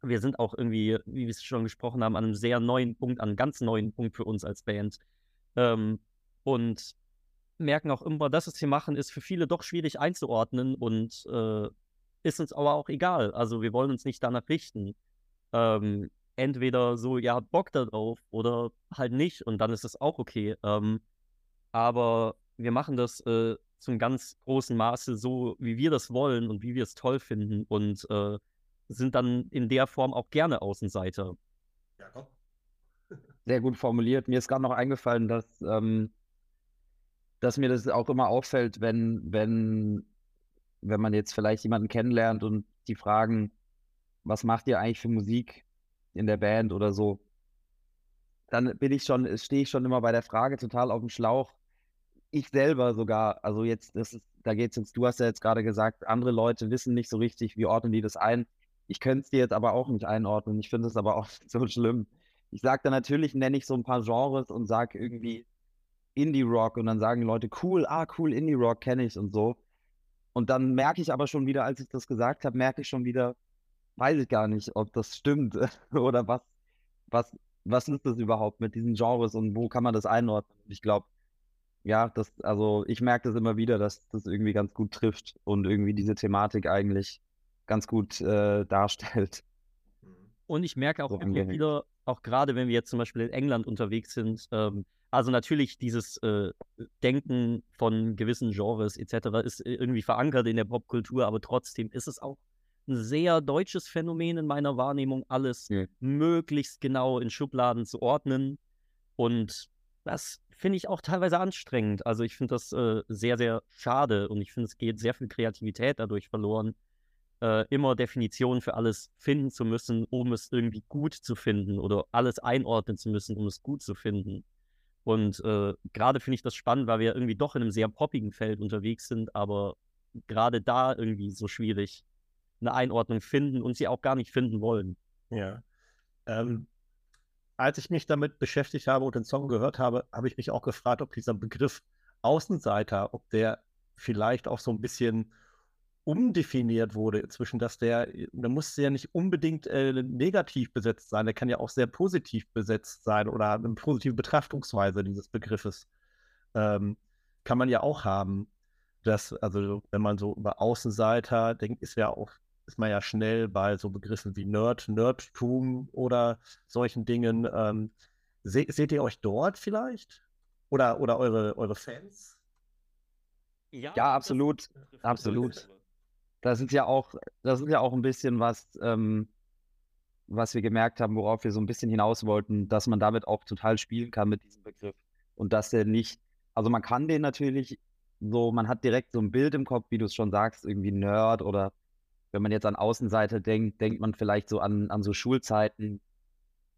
wir sind auch irgendwie, wie wir es schon gesprochen haben, an einem sehr neuen Punkt, an einem ganz neuen Punkt für uns als Band. Ähm, und merken auch immer, dass es hier machen, ist für viele doch schwierig einzuordnen und äh, ist uns aber auch egal. Also wir wollen uns nicht danach richten. Ähm, entweder so, ja, Bock darauf oder halt nicht und dann ist es auch okay. Ähm, aber wir machen das äh, zum ganz großen Maße so, wie wir das wollen und wie wir es toll finden und äh, sind dann in der Form auch gerne Außenseiter. Ja, komm. Sehr gut formuliert. Mir ist gerade noch eingefallen, dass, ähm, dass mir das auch immer auffällt, wenn, wenn, wenn man jetzt vielleicht jemanden kennenlernt und die fragen, was macht ihr eigentlich für Musik in der Band oder so, dann bin ich schon, stehe ich schon immer bei der Frage total auf dem Schlauch. Ich selber sogar, also jetzt, das ist, da geht's jetzt, du hast ja jetzt gerade gesagt, andere Leute wissen nicht so richtig, wie ordnen die das ein. Ich könnte es dir jetzt aber auch nicht einordnen. Ich finde es aber auch so schlimm. Ich sage dann natürlich, nenne ich so ein paar Genres und sage irgendwie Indie-Rock und dann sagen Leute, cool, ah, cool, Indie-Rock kenne ich und so. Und dann merke ich aber schon wieder, als ich das gesagt habe, merke ich schon wieder, weiß ich gar nicht, ob das stimmt oder was, was, was ist das überhaupt mit diesen Genres und wo kann man das einordnen? Ich glaube, ja, das, also ich merke das immer wieder, dass das irgendwie ganz gut trifft und irgendwie diese Thematik eigentlich ganz gut äh, darstellt. Und ich merke auch so immer wieder, auch gerade wenn wir jetzt zum Beispiel in England unterwegs sind, ähm, also natürlich dieses äh, Denken von gewissen Genres etc. ist irgendwie verankert in der Popkultur, aber trotzdem ist es auch ein sehr deutsches Phänomen in meiner Wahrnehmung, alles ja. möglichst genau in Schubladen zu ordnen. Und das finde ich auch teilweise anstrengend. Also ich finde das äh, sehr, sehr schade und ich finde, es geht sehr viel Kreativität dadurch verloren, äh, immer Definitionen für alles finden zu müssen, um es irgendwie gut zu finden oder alles einordnen zu müssen, um es gut zu finden. Und äh, gerade finde ich das spannend, weil wir irgendwie doch in einem sehr poppigen Feld unterwegs sind, aber gerade da irgendwie so schwierig eine Einordnung finden und sie auch gar nicht finden wollen. Ja. Ähm, als ich mich damit beschäftigt habe und den Song gehört habe, habe ich mich auch gefragt, ob dieser Begriff Außenseiter, ob der vielleicht auch so ein bisschen umdefiniert wurde inzwischen, dass der, der muss ja nicht unbedingt äh, negativ besetzt sein, der kann ja auch sehr positiv besetzt sein oder eine positive Betrachtungsweise dieses Begriffes ähm, kann man ja auch haben. Dass, also wenn man so über Außenseiter denkt, ist ja auch ist man ja schnell bei so Begriffen wie Nerd, Nerdtum oder solchen Dingen. Ähm, se seht ihr euch dort vielleicht? Oder, oder eure, eure Fans? Ja, ja absolut. Absolut. Das ist ja auch, das ist ja auch ein bisschen was, ähm, was wir gemerkt haben, worauf wir so ein bisschen hinaus wollten, dass man damit auch total spielen kann mit diesem Begriff. Und dass der nicht, also man kann den natürlich so, man hat direkt so ein Bild im Kopf, wie du es schon sagst, irgendwie Nerd oder wenn man jetzt an Außenseite denkt, denkt man vielleicht so an, an so Schulzeiten,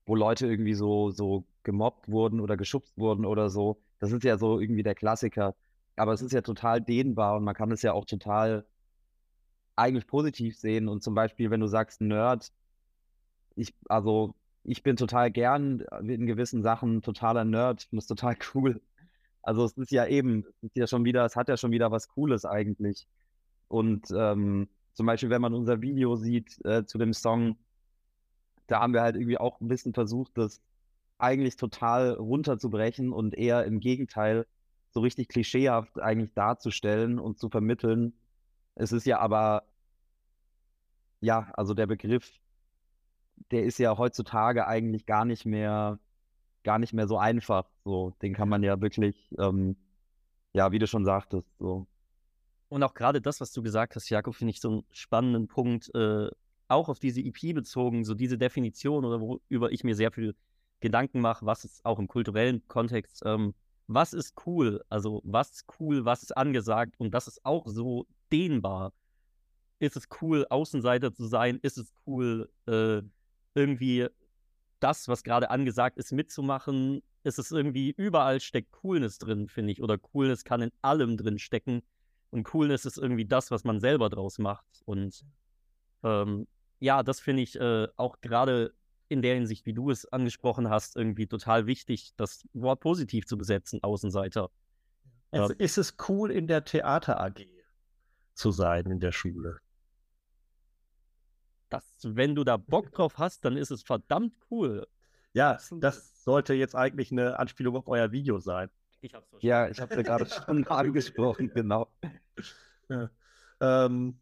wo Leute irgendwie so, so gemobbt wurden oder geschubst wurden oder so. Das ist ja so irgendwie der Klassiker. Aber es ist ja total dehnbar und man kann es ja auch total eigentlich positiv sehen. Und zum Beispiel, wenn du sagst Nerd, ich, also ich bin total gern in gewissen Sachen totaler Nerd. Ich es total cool. Also es ist ja eben, es ist ja schon wieder, es hat ja schon wieder was Cooles eigentlich. Und ähm, zum Beispiel, wenn man unser Video sieht äh, zu dem Song, da haben wir halt irgendwie auch ein bisschen versucht, das eigentlich total runterzubrechen und eher im Gegenteil so richtig klischeehaft eigentlich darzustellen und zu vermitteln. Es ist ja aber, ja, also der Begriff, der ist ja heutzutage eigentlich gar nicht mehr, gar nicht mehr so einfach. So, den kann man ja wirklich, ähm, ja, wie du schon sagtest, so und auch gerade das, was du gesagt hast, Jakob, finde ich so einen spannenden Punkt, äh, auch auf diese EP bezogen, so diese Definition oder worüber ich mir sehr viel Gedanken mache, was ist auch im kulturellen Kontext, ähm, was ist cool, also was ist cool, was ist angesagt und das ist auch so dehnbar. Ist es cool, Außenseiter zu sein? Ist es cool, äh, irgendwie das, was gerade angesagt ist, mitzumachen? Ist es irgendwie, überall steckt Coolness drin, finde ich, oder Coolness kann in allem drin stecken. Und Coolness ist irgendwie das, was man selber draus macht. Und ähm, ja, das finde ich äh, auch gerade in der Hinsicht, wie du es angesprochen hast, irgendwie total wichtig, das Wort positiv zu besetzen, Außenseiter. Also ähm, ist es cool, in der Theater AG zu sein in der Schule? Das, wenn du da Bock drauf hast, dann ist es verdammt cool. Ja, das sollte jetzt eigentlich eine Anspielung auf euer Video sein. Ich hab's verstanden. Ja, ich habe ja gerade schon angesprochen, genau. Ja. Ähm,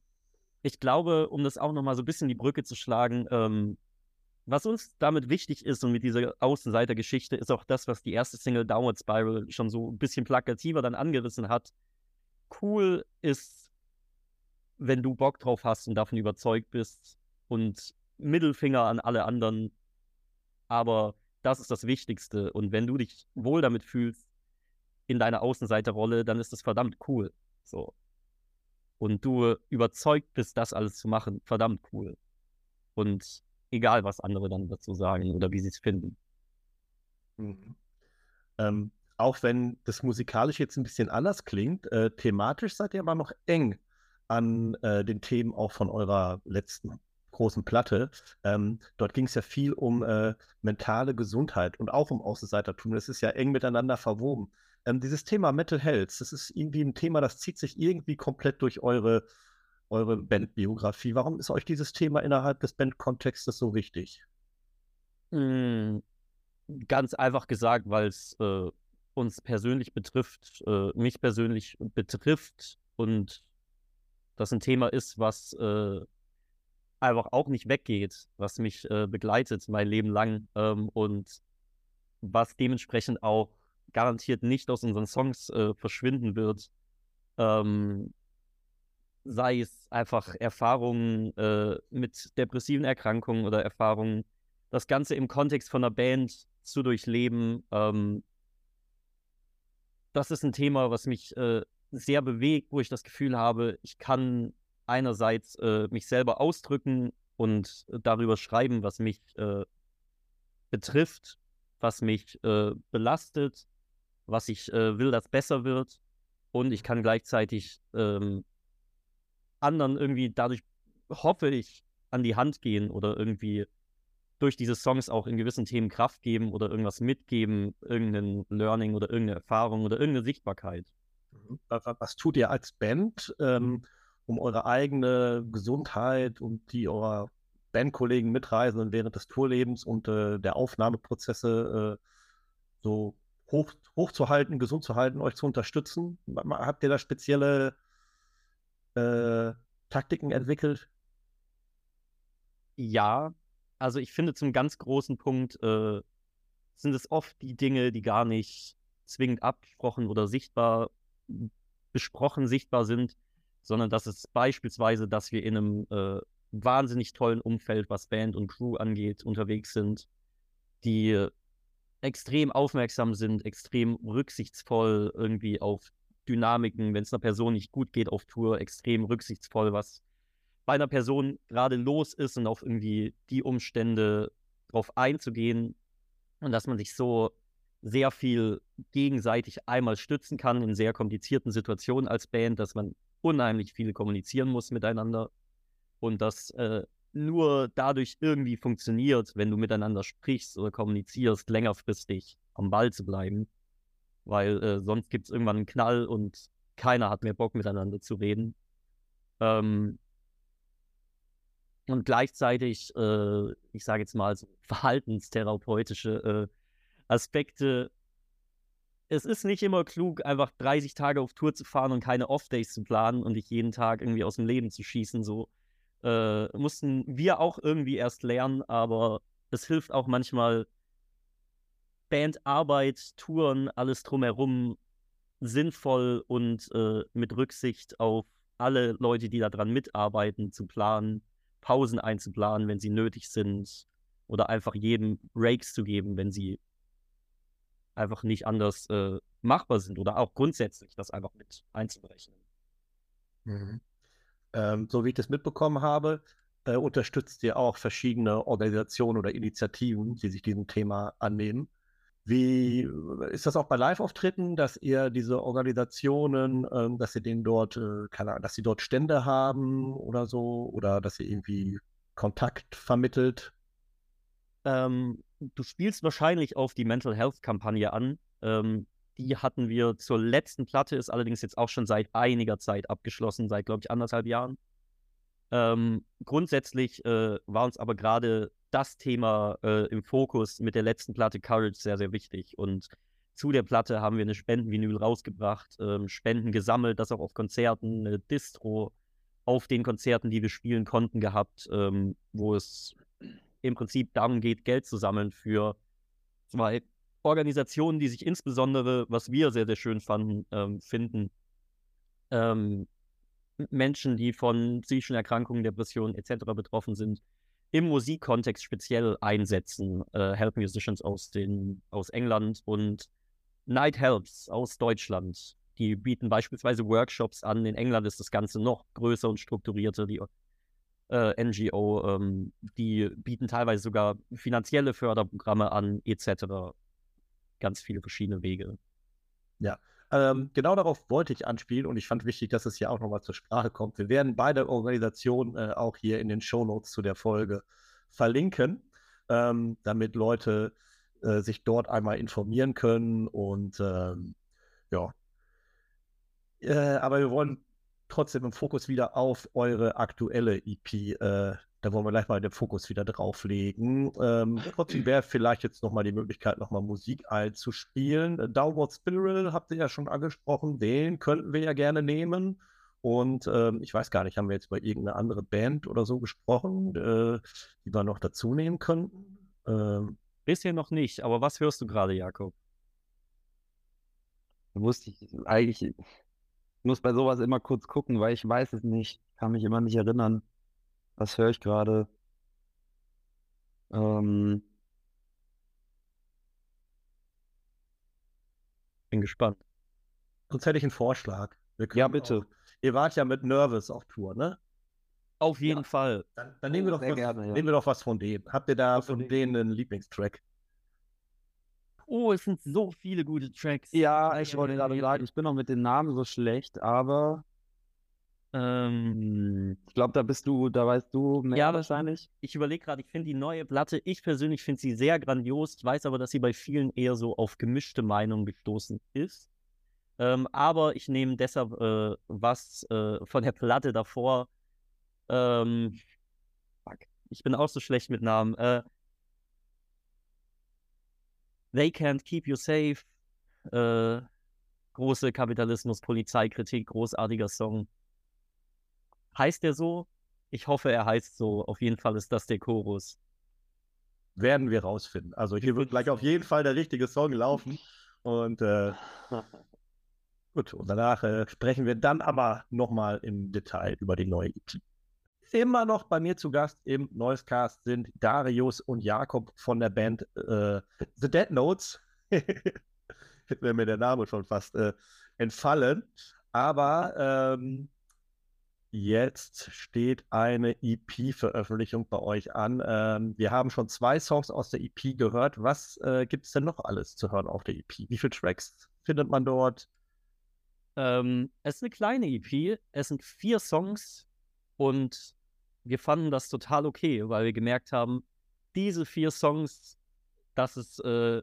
ich glaube, um das auch nochmal so ein bisschen die Brücke zu schlagen, ähm, was uns damit wichtig ist und mit dieser Außenseitergeschichte ist auch das, was die erste Single Downward Spiral schon so ein bisschen plakativer dann angerissen hat. Cool ist, wenn du Bock drauf hast und davon überzeugt bist und Mittelfinger an alle anderen. Aber das ist das Wichtigste. Und wenn du dich wohl damit fühlst, in deiner Außenseiterrolle, dann ist das verdammt cool. So. Und du überzeugt bist, das alles zu machen, verdammt cool. Und egal, was andere dann dazu sagen oder wie sie es finden. Mhm. Ähm, auch wenn das musikalisch jetzt ein bisschen anders klingt, äh, thematisch seid ihr aber noch eng an äh, den Themen auch von eurer letzten großen Platte. Ähm, dort ging es ja viel um äh, mentale Gesundheit und auch um Außenseitertum. Das ist ja eng miteinander verwoben. Ähm, dieses Thema Mental Health, das ist irgendwie ein Thema, das zieht sich irgendwie komplett durch eure, eure Bandbiografie. Warum ist euch dieses Thema innerhalb des Bandkontextes so wichtig? Mm, ganz einfach gesagt, weil es äh, uns persönlich betrifft, äh, mich persönlich betrifft und das ein Thema ist, was äh, einfach auch nicht weggeht, was mich äh, begleitet mein Leben lang ähm, und was dementsprechend auch garantiert nicht aus unseren Songs äh, verschwinden wird. Ähm, sei es einfach Erfahrungen äh, mit depressiven Erkrankungen oder Erfahrungen, das Ganze im Kontext von einer Band zu durchleben. Ähm, das ist ein Thema, was mich äh, sehr bewegt, wo ich das Gefühl habe, ich kann einerseits äh, mich selber ausdrücken und darüber schreiben, was mich äh, betrifft, was mich äh, belastet, was ich äh, will, dass besser wird. Und ich kann gleichzeitig ähm, anderen irgendwie dadurch, hoffe ich, an die Hand gehen oder irgendwie durch diese Songs auch in gewissen Themen Kraft geben oder irgendwas mitgeben, irgendein Learning oder irgendeine Erfahrung oder irgendeine Sichtbarkeit. Mhm. Was tut ihr als Band, ähm, um eure eigene Gesundheit und die eurer Bandkollegen mitreisen während des Tourlebens und äh, der Aufnahmeprozesse äh, so hoch, hochzuhalten, gesund zu halten, euch zu unterstützen? Habt ihr da spezielle äh, Taktiken entwickelt? Ja, also ich finde zum ganz großen Punkt äh, sind es oft die Dinge, die gar nicht zwingend abgesprochen oder sichtbar besprochen, sichtbar sind, sondern dass es beispielsweise, dass wir in einem äh, wahnsinnig tollen Umfeld, was Band und Crew angeht, unterwegs sind, die extrem aufmerksam sind, extrem rücksichtsvoll irgendwie auf Dynamiken, wenn es einer Person nicht gut geht auf Tour, extrem rücksichtsvoll, was bei einer Person gerade los ist und auf irgendwie die Umstände drauf einzugehen und dass man sich so sehr viel gegenseitig einmal stützen kann in sehr komplizierten Situationen als Band, dass man unheimlich viel kommunizieren muss miteinander und dass äh, nur dadurch irgendwie funktioniert, wenn du miteinander sprichst oder kommunizierst, längerfristig am Ball zu bleiben. Weil äh, sonst gibt es irgendwann einen Knall und keiner hat mehr Bock miteinander zu reden. Ähm, und gleichzeitig, äh, ich sage jetzt mal, so verhaltenstherapeutische äh, Aspekte. Es ist nicht immer klug, einfach 30 Tage auf Tour zu fahren und keine Off-Days zu planen und dich jeden Tag irgendwie aus dem Leben zu schießen. So äh, mussten wir auch irgendwie erst lernen, aber es hilft auch manchmal, Bandarbeit, Touren, alles drumherum sinnvoll und äh, mit Rücksicht auf alle Leute, die daran mitarbeiten, zu planen, Pausen einzuplanen, wenn sie nötig sind, oder einfach jedem Breaks zu geben, wenn sie einfach nicht anders äh, machbar sind, oder auch grundsätzlich das einfach mit einzuberechnen. Mhm. Ähm, so wie ich das mitbekommen habe, äh, unterstützt ihr auch verschiedene Organisationen oder Initiativen, die sich diesem Thema annehmen. Wie äh, ist das auch bei Live-Auftritten, dass ihr diese Organisationen, ähm, dass ihr denen dort, äh, keine Ahnung, dass sie dort Stände haben oder so, oder dass ihr irgendwie Kontakt vermittelt? Ähm, du spielst wahrscheinlich auf die Mental Health Kampagne an. Ähm, die hatten wir zur letzten Platte, ist allerdings jetzt auch schon seit einiger Zeit abgeschlossen, seit, glaube ich, anderthalb Jahren. Ähm, grundsätzlich äh, war uns aber gerade das Thema äh, im Fokus mit der letzten Platte Courage sehr, sehr wichtig. Und zu der Platte haben wir eine Spendenvinyl rausgebracht, ähm, Spenden gesammelt, das auch auf Konzerten, eine Distro auf den Konzerten, die wir spielen konnten, gehabt, ähm, wo es im Prinzip darum geht, Geld zu sammeln für zwei Organisationen, die sich insbesondere, was wir sehr, sehr schön fanden, ähm, finden, ähm, Menschen, die von psychischen Erkrankungen, Depressionen etc. betroffen sind, im Musikkontext speziell einsetzen. Äh, Help Musicians aus, den, aus England und Night Helps aus Deutschland. Die bieten beispielsweise Workshops an. In England ist das Ganze noch größer und strukturierter. Die äh, NGO, ähm, die bieten teilweise sogar finanzielle Förderprogramme an, etc. ganz viele verschiedene Wege. Ja, ähm, genau darauf wollte ich anspielen und ich fand wichtig, dass es hier auch nochmal zur Sprache kommt. Wir werden beide Organisationen äh, auch hier in den Shownotes zu der Folge verlinken, ähm, damit Leute äh, sich dort einmal informieren können und ähm, ja. Äh, aber wir wollen trotzdem im Fokus wieder auf eure aktuelle EP. Äh, da wollen wir gleich mal den Fokus wieder drauflegen. Ähm, trotzdem wäre vielleicht jetzt nochmal die Möglichkeit, nochmal Musik einzuspielen. Downward Spiral habt ihr ja schon angesprochen, den könnten wir ja gerne nehmen. Und ähm, ich weiß gar nicht, haben wir jetzt bei irgendeiner andere Band oder so gesprochen, äh, die wir noch dazu nehmen könnten? Ähm, Bisher noch nicht, aber was hörst du gerade, Jakob? Da musste ich eigentlich, ich muss bei sowas immer kurz gucken, weil ich weiß es nicht, kann mich immer nicht erinnern. Was höre ich gerade? Ähm, bin gespannt. Sonst hätte ich einen Vorschlag. Ja, bitte. Auch, ihr wart ja mit Nervous auf Tour, ne? Auf jeden ja. Fall. Dann, dann nehmen, wir doch was, gerne, ja. nehmen wir doch was von denen. Habt ihr da von denen einen Lieblingstrack? Oh, es sind so viele gute Tracks. Ja, ich wollte gerade sagen, ich bin noch mit den Namen so schlecht, aber ähm, ich glaube, da bist du, da weißt du mehr ja, wahrscheinlich. Ich überlege gerade, ich finde die neue Platte, ich persönlich finde sie sehr grandios. Ich weiß aber, dass sie bei vielen eher so auf gemischte Meinungen gestoßen ist. Ähm, aber ich nehme deshalb äh, was äh, von der Platte davor. Ähm, fuck, ich bin auch so schlecht mit Namen. Äh, They Can't Keep You Safe. Äh, große Kapitalismus-Polizeikritik, großartiger Song. Heißt der so? Ich hoffe, er heißt so. Auf jeden Fall ist das der Chorus. Werden wir rausfinden. Also hier wird gleich auf jeden Fall der richtige Song laufen. Und äh, gut, und danach äh, sprechen wir dann aber nochmal im Detail über die neue EP. Immer noch bei mir zu Gast im Noisecast sind Darius und Jakob von der Band äh, The Dead Notes. Hätte wäre mir der Name schon fast äh, entfallen. Aber ähm, Jetzt steht eine EP-Veröffentlichung bei euch an. Ähm, wir haben schon zwei Songs aus der EP gehört. Was äh, gibt es denn noch alles zu hören auf der EP? Wie viele Tracks findet man dort? Ähm, es ist eine kleine EP. Es sind vier Songs und wir fanden das total okay, weil wir gemerkt haben, diese vier Songs, das ist äh,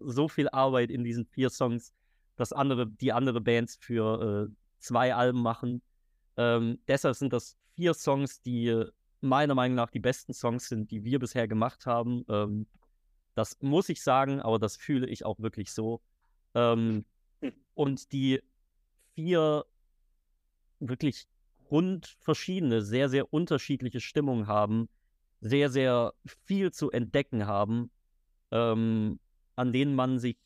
so viel Arbeit in diesen vier Songs, dass andere, die andere Bands für äh, zwei Alben machen ähm, deshalb sind das vier Songs, die meiner Meinung nach die besten Songs sind, die wir bisher gemacht haben. Ähm, das muss ich sagen, aber das fühle ich auch wirklich so. Ähm, und die vier wirklich grundverschiedene, sehr, sehr unterschiedliche Stimmungen haben, sehr, sehr viel zu entdecken haben, ähm, an denen man sich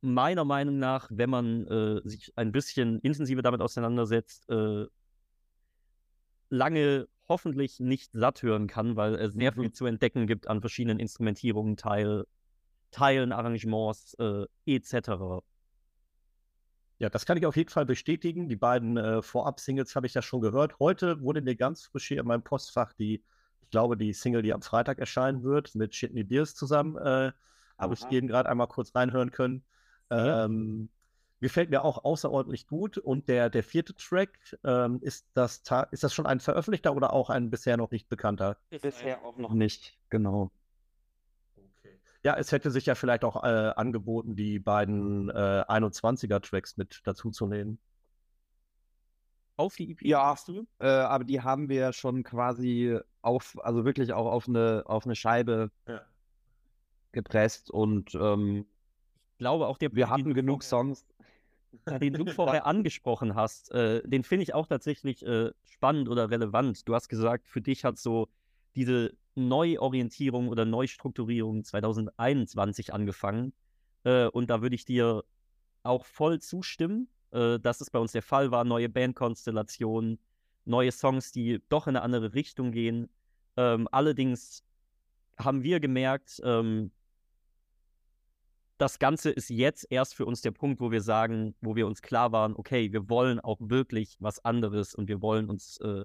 meiner Meinung nach, wenn man äh, sich ein bisschen intensiver damit auseinandersetzt, äh, lange hoffentlich nicht satt hören kann, weil es sehr viel mhm. zu entdecken gibt an verschiedenen Instrumentierungen, Teil, Teilen, Arrangements äh, etc. Ja, das kann ich auf jeden Fall bestätigen. Die beiden äh, Vorab-Singles habe ich ja schon gehört. Heute wurde mir ganz frisch hier in meinem Postfach die, ich glaube, die Single, die am Freitag erscheinen wird, mit Shitney Beers zusammen, äh, habe ich eben gerade einmal kurz reinhören können. Ähm, Gefällt mir auch außerordentlich gut. Und der, der vierte Track, ähm, ist, das ist das schon ein veröffentlichter oder auch ein bisher noch nicht bekannter? Bisher auch noch nicht, genau. Okay. Ja, es hätte sich ja vielleicht auch äh, angeboten, die beiden äh, 21er-Tracks mit dazu zu nehmen. Auf die EP? Ja, äh, aber die haben wir schon quasi auf, also wirklich auch auf eine, auf eine Scheibe ja. gepresst und ähm, ich glaube auch der wir hatten genug Songs den du vorher angesprochen hast, äh, den finde ich auch tatsächlich äh, spannend oder relevant. Du hast gesagt, für dich hat so diese Neuorientierung oder Neustrukturierung 2021 angefangen. Äh, und da würde ich dir auch voll zustimmen, äh, dass es bei uns der Fall war. Neue Bandkonstellationen, neue Songs, die doch in eine andere Richtung gehen. Ähm, allerdings haben wir gemerkt, ähm, das Ganze ist jetzt erst für uns der Punkt, wo wir sagen, wo wir uns klar waren, okay, wir wollen auch wirklich was anderes und wir wollen uns äh,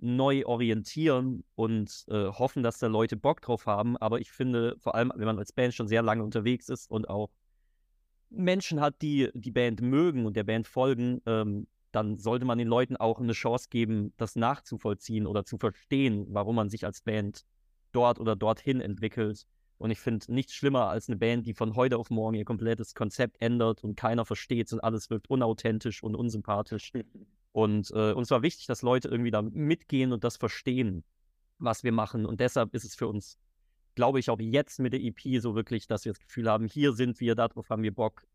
neu orientieren und äh, hoffen, dass da Leute Bock drauf haben. Aber ich finde, vor allem, wenn man als Band schon sehr lange unterwegs ist und auch Menschen hat, die die Band mögen und der Band folgen, ähm, dann sollte man den Leuten auch eine Chance geben, das nachzuvollziehen oder zu verstehen, warum man sich als Band dort oder dorthin entwickelt. Und ich finde nichts schlimmer als eine Band, die von heute auf morgen ihr komplettes Konzept ändert und keiner versteht und alles wirkt unauthentisch und unsympathisch. Und äh, uns war wichtig, dass Leute irgendwie da mitgehen und das verstehen, was wir machen. Und deshalb ist es für uns, glaube ich, auch jetzt mit der EP so wirklich, dass wir das Gefühl haben, hier sind wir, darauf haben wir Bock.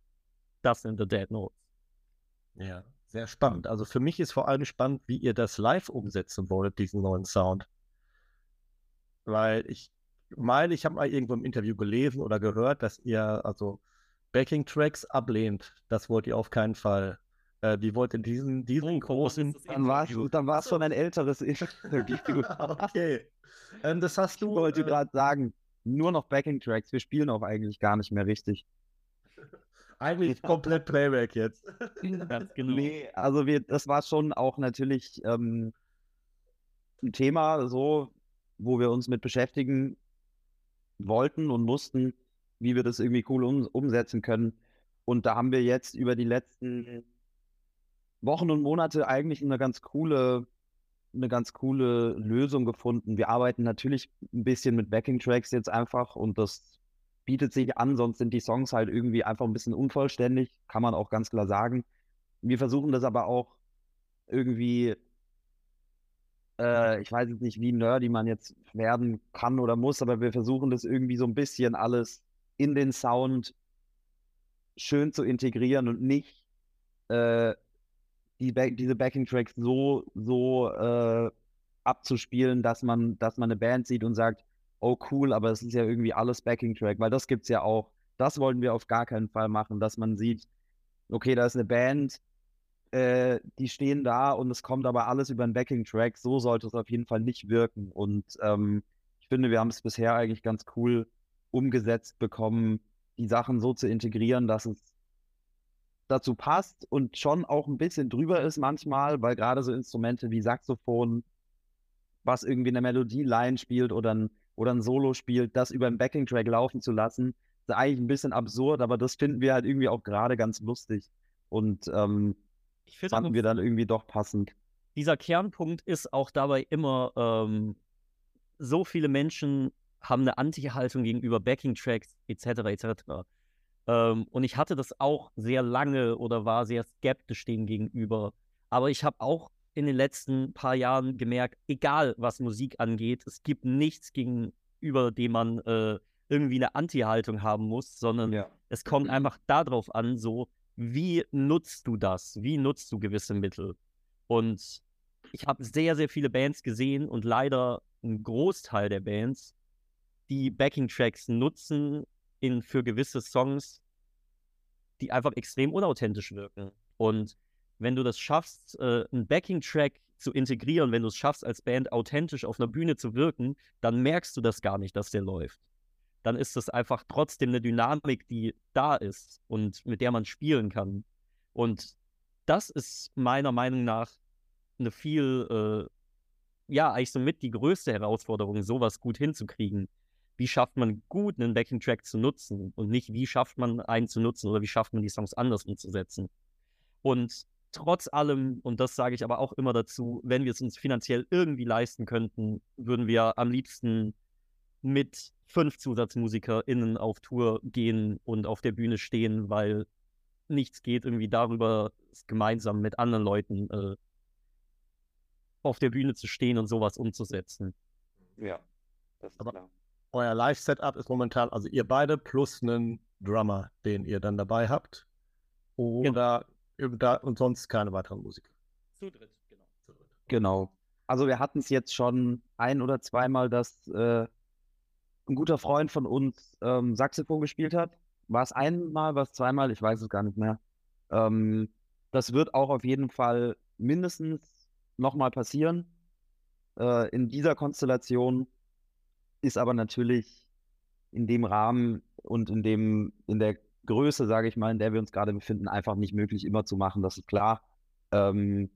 Das sind The Dead Notes. Ja, sehr spannend. Also für mich ist vor allem spannend, wie ihr das live umsetzen wollt, diesen neuen Sound. Weil ich meine, ich habe mal irgendwo im Interview gelesen oder gehört, dass ihr also Backing-Tracks ablehnt. Das wollt ihr auf keinen Fall. Äh, wie wollt ihr diesen, diesen großen. Dann war es dann war's schon ein älteres Interview. okay. Ähm, das hast du. Ich wollte äh, gerade sagen, nur noch Backing-Tracks. Wir spielen auch eigentlich gar nicht mehr richtig. Eigentlich komplett Playback jetzt. Ganz genau. Nee, also wir, das war schon auch natürlich ähm, ein Thema, so, wo wir uns mit beschäftigen wollten und mussten, wie wir das irgendwie cool um, umsetzen können. Und da haben wir jetzt über die letzten Wochen und Monate eigentlich eine ganz coole, eine ganz coole Lösung gefunden. Wir arbeiten natürlich ein bisschen mit Backing-Tracks jetzt einfach und das bietet sich an, sonst sind die Songs halt irgendwie einfach ein bisschen unvollständig, kann man auch ganz klar sagen. Wir versuchen das aber auch irgendwie, äh, ich weiß jetzt nicht, wie nerdy man jetzt werden kann oder muss, aber wir versuchen das irgendwie so ein bisschen alles in den Sound schön zu integrieren und nicht äh, die Back diese Backing-Tracks so, so äh, abzuspielen, dass man, dass man eine Band sieht und sagt, oh cool, aber es ist ja irgendwie alles Backing-Track, weil das gibt es ja auch. Das wollten wir auf gar keinen Fall machen, dass man sieht, okay, da ist eine Band, äh, die stehen da und es kommt aber alles über einen Backing-Track. So sollte es auf jeden Fall nicht wirken. Und ähm, ich finde, wir haben es bisher eigentlich ganz cool umgesetzt bekommen, die Sachen so zu integrieren, dass es dazu passt und schon auch ein bisschen drüber ist manchmal, weil gerade so Instrumente wie Saxophon, was irgendwie eine Melodie-Line spielt oder ein, oder ein Solo spielt, das über einen Backing-Track laufen zu lassen, ist eigentlich ein bisschen absurd, aber das finden wir halt irgendwie auch gerade ganz lustig. Und ähm, Ich finde fanden wir dann irgendwie doch passend. dieser Kernpunkt ist auch dabei immer, ähm, so viele Menschen haben eine Anti-Haltung gegenüber Backing-Tracks etc. etc. Ähm, und ich hatte das auch sehr lange oder war sehr skeptisch dem gegenüber. Aber ich habe auch in den letzten paar Jahren gemerkt, egal was Musik angeht, es gibt nichts gegenüber dem man äh, irgendwie eine Anti-Haltung haben muss, sondern Ja. es kommt einfach darauf an, so, wie nutzt du das? Wie nutzt du gewisse Mittel? Und ich habe sehr, sehr viele Bands gesehen und leider einen Großteil der Bands, die Backing-Tracks nutzen in, für gewisse Songs, die einfach extrem unauthentisch wirken. Und wenn du das schaffst, äh, einen Backing-Track zu integrieren, wenn du es schaffst, als Band authentisch auf einer Bühne zu wirken, dann merkst du das gar nicht, dass der läuft. Dann ist das einfach trotzdem eine Dynamik, die da ist und mit der man spielen kann. Und das ist meiner Meinung nach eine viel, äh, ja, eigentlich somit die größte Herausforderung, sowas gut hinzukriegen. Wie schafft man gut einen Backing-Track zu nutzen und nicht, wie schafft man einen zu nutzen oder wie schafft man die Songs anders umzusetzen. Und trotz allem, und das sage ich aber auch immer dazu, wenn wir es uns finanziell irgendwie leisten könnten, würden wir am liebsten mit fünf ZusatzmusikerInnen auf Tour gehen und auf der Bühne stehen, weil nichts geht irgendwie darüber, es gemeinsam mit anderen Leuten äh, auf der Bühne zu stehen und sowas umzusetzen. Ja, das ist Aber- klar. Euer Live-Setup ist momentan, also ihr beide plus einen Drummer, den ihr dann dabei habt. Oder da und sonst keine weiteren Musiker. Zu dritt, genau. Genau. Also wir hatten es jetzt schon ein oder zweimal, dass äh, ein guter Freund von uns ähm, Saxophon gespielt hat. War es einmal, war es zweimal? Ich weiß es gar nicht mehr. Ähm, das wird auch auf jeden Fall mindestens nochmal passieren. Äh, in dieser Konstellation ist aber natürlich in dem Rahmen und in dem, in der Größe, sage ich mal, in der wir uns gerade befinden, einfach nicht möglich, immer zu machen. Das ist klar. Ähm,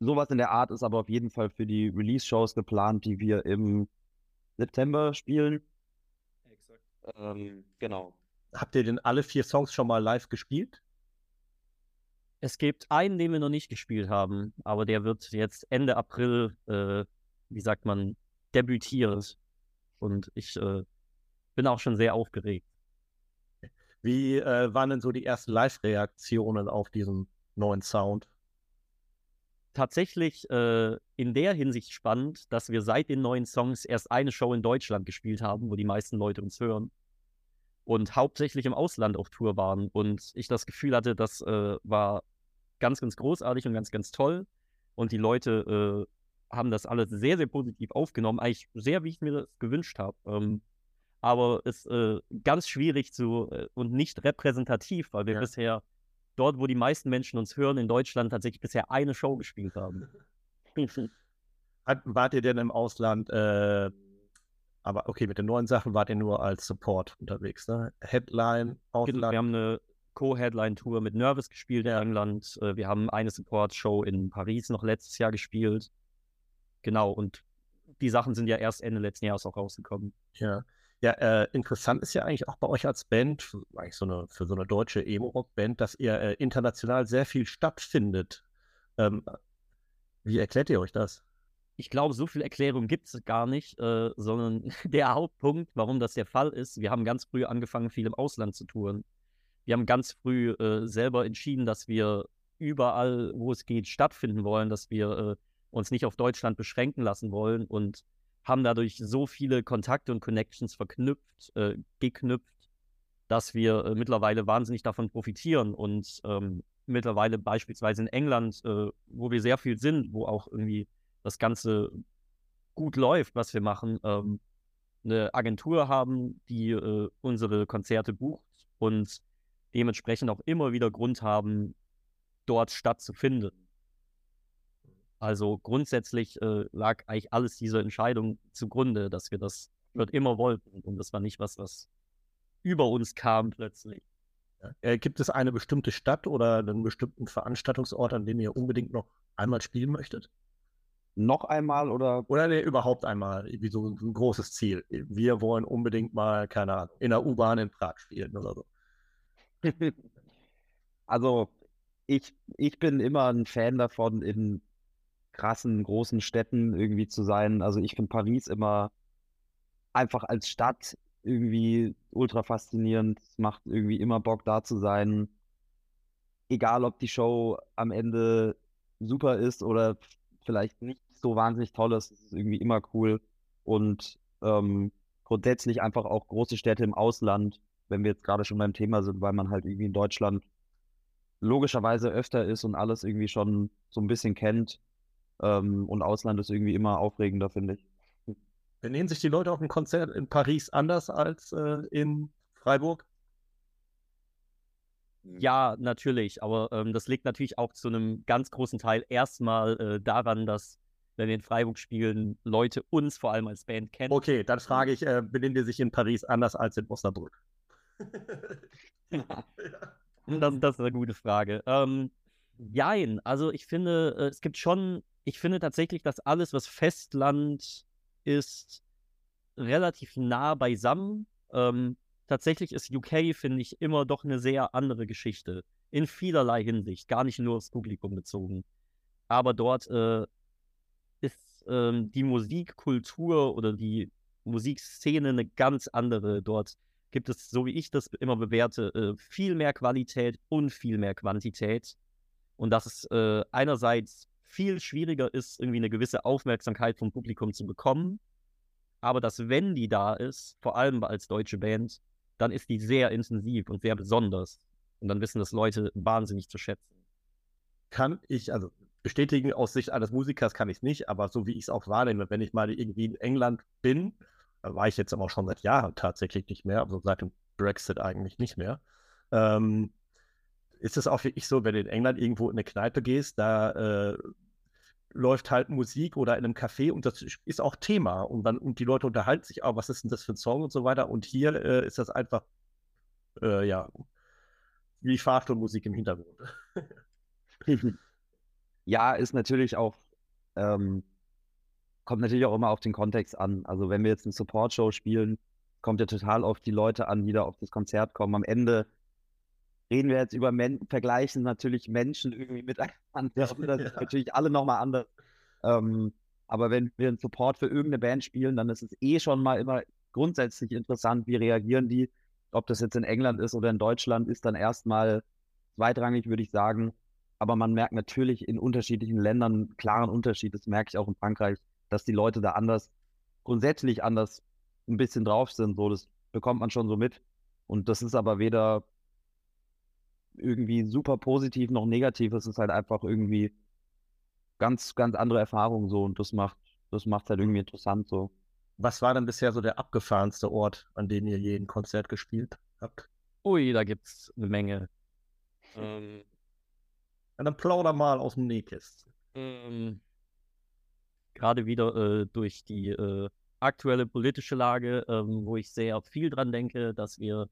sowas in der Art ist aber auf jeden Fall für die Release-Shows geplant, die wir im September spielen. Exakt. Ähm, genau. habt ihr denn alle vier Songs schon mal live gespielt? Es gibt einen, den wir noch nicht gespielt haben, aber der wird jetzt Ende April, äh, wie sagt man, debütiert. Und ich äh, bin auch schon sehr aufgeregt. Wie äh, waren denn so die ersten Live-Reaktionen auf diesen neuen Sound? Tatsächlich äh, in der Hinsicht spannend, dass wir seit den neuen Songs erst eine Show in Deutschland gespielt haben, wo die meisten Leute uns hören. Und hauptsächlich im Ausland auf Tour waren. Und ich das Gefühl hatte, das äh, war ganz, ganz großartig und ganz, ganz toll. Und die Leute äh, haben das alles sehr, sehr positiv aufgenommen. Eigentlich sehr, wie ich mir das gewünscht habe. Ähm, aber es ist äh, ganz schwierig zu äh, und nicht repräsentativ, weil wir ja. bisher dort, wo die meisten Menschen uns hören, in Deutschland tatsächlich bisher eine Show gespielt haben. Hat, wart ihr denn im Ausland, äh, aber okay, mit den neuen Sachen wart ihr nur als Support unterwegs, ne? Headline, Ausland. Wir haben eine Co-Headline-Tour mit Nervous gespielt in England. Äh, wir haben eine Support-Show in Paris noch letztes Jahr gespielt. Genau, und die Sachen sind ja erst Ende letzten Jahres auch rausgekommen. Ja. Ja, äh, interessant ist ja eigentlich auch bei euch als Band, eigentlich so eine, für so eine deutsche Emo-Rock-Band, dass ihr äh, international sehr viel stattfindet. Ähm, wie erklärt ihr euch das? Ich glaube, so viel Erklärung gibt es gar nicht, äh, sondern der Hauptpunkt, warum das der Fall ist, wir haben ganz früh angefangen, viel im Ausland zu touren. Wir haben ganz früh äh, selber entschieden, dass wir überall, wo es geht, stattfinden wollen, dass wir äh, uns nicht auf Deutschland beschränken lassen wollen und haben dadurch so viele Kontakte und Connections verknüpft, äh, geknüpft, dass wir äh, mittlerweile wahnsinnig davon profitieren und ähm, mittlerweile beispielsweise in England, äh, wo wir sehr viel sind, wo auch irgendwie das Ganze gut läuft, was wir machen, ähm, eine Agentur haben, die äh, unsere Konzerte bucht und dementsprechend auch immer wieder Grund haben, dort stattzufinden. Also grundsätzlich äh, lag eigentlich alles dieser Entscheidung zugrunde, dass wir das wird immer wollten. Und das war nicht was, was über uns kam plötzlich. Ja. Äh, gibt es eine bestimmte Stadt oder einen bestimmten Veranstaltungsort, an dem ihr unbedingt noch einmal spielen möchtet? Noch einmal oder? Oder nee, überhaupt einmal, wie so ein großes Ziel. Wir wollen unbedingt mal, keine Ahnung, in der U-Bahn in Prag spielen oder so. also, ich, ich bin immer ein Fan davon, in krassen, großen Städten irgendwie zu sein. Also ich finde Paris immer einfach als Stadt irgendwie ultra faszinierend. Es macht irgendwie immer Bock, da zu sein. Egal, ob die Show am Ende super ist oder vielleicht nicht so wahnsinnig toll ist, ist irgendwie immer cool. Und ähm, grundsätzlich einfach auch große Städte im Ausland, wenn wir jetzt gerade schon beim Thema sind, weil man halt irgendwie in Deutschland logischerweise öfter ist und alles irgendwie schon so ein bisschen kennt. Ähm, und Ausland ist irgendwie immer aufregender, finde ich. Benehmen sich die Leute auf ein Konzert in Paris anders als äh, in Freiburg? Ja, natürlich, aber ähm, das liegt natürlich auch zu einem ganz großen Teil erstmal äh, daran, dass wenn wir in Freiburg spielen, Leute uns vor allem als Band kennen. Okay, dann frage ich, äh, benehmen die sich in Paris anders als in Osnabrück? das, das, ist eine gute Frage. Ähm, jein, also ich finde, äh, es gibt schon ich finde tatsächlich, dass alles, was Festland ist, relativ nah beisammen. Ähm, tatsächlich ist UK, finde ich, immer doch eine sehr andere Geschichte. In vielerlei Hinsicht, gar nicht nur aufs Publikum bezogen. Aber dort äh, ist ähm, die Musikkultur oder die Musikszene eine ganz andere. Dort gibt es, so wie ich das immer bewerte, äh, viel mehr Qualität und viel mehr Quantität. Und das ist äh, einerseits viel schwieriger ist, irgendwie eine gewisse Aufmerksamkeit vom Publikum zu bekommen. Aber dass, wenn die da ist, vor allem als deutsche Band, dann ist die sehr intensiv und sehr besonders. Und dann wissen das Leute wahnsinnig zu schätzen. Kann ich, also bestätigen aus Sicht eines Musikers kann ich es nicht, aber so wie ich es auch wahrnehme, wenn ich mal irgendwie in England bin, war ich jetzt aber auch schon seit Jahren tatsächlich nicht mehr, also seit dem Brexit eigentlich nicht mehr, ähm, ist es auch wirklich so, wenn du in England irgendwo in eine Kneipe gehst, da äh, läuft halt Musik oder in einem Café und das ist auch Thema und dann und die Leute unterhalten sich auch, was ist denn das für ein Song und so weiter und hier äh, ist das einfach äh, ja wie Fahrstuhlmusik im Hintergrund. ja, ist natürlich auch ähm, kommt natürlich auch immer auf den Kontext an. Also wenn wir jetzt eine Support-Show spielen, kommt ja total auf die Leute an, die da auf das Konzert kommen. Am Ende reden wir jetzt über Men vergleichen natürlich Menschen irgendwie miteinander. Das ist natürlich alle nochmal anders. Ähm, aber wenn wir einen Support für irgendeine Band spielen, dann ist es eh schon mal immer grundsätzlich interessant, wie reagieren die. Ob das jetzt in England ist oder in Deutschland, ist dann erstmal zweitrangig, würde ich sagen. Aber man merkt natürlich in unterschiedlichen Ländern einen klaren Unterschied. Das merke ich auch in Frankreich, dass die Leute da anders, grundsätzlich anders ein bisschen drauf sind. So, das bekommt man schon so mit. Und das ist aber weder irgendwie super positiv noch negativ. Es ist halt einfach irgendwie ganz, ganz andere Erfahrung so. Und das macht, das macht halt irgendwie interessant so. Was war denn bisher so der abgefahrenste Ort, an dem ihr je ein Konzert gespielt habt? Ui, da gibt's eine Menge. Ähm, ja, dann plauder mal aus dem Nähkästchen. Ähm, Gerade wieder äh, durch die äh, aktuelle politische Lage, ähm, wo ich sehr viel dran denke, dass wir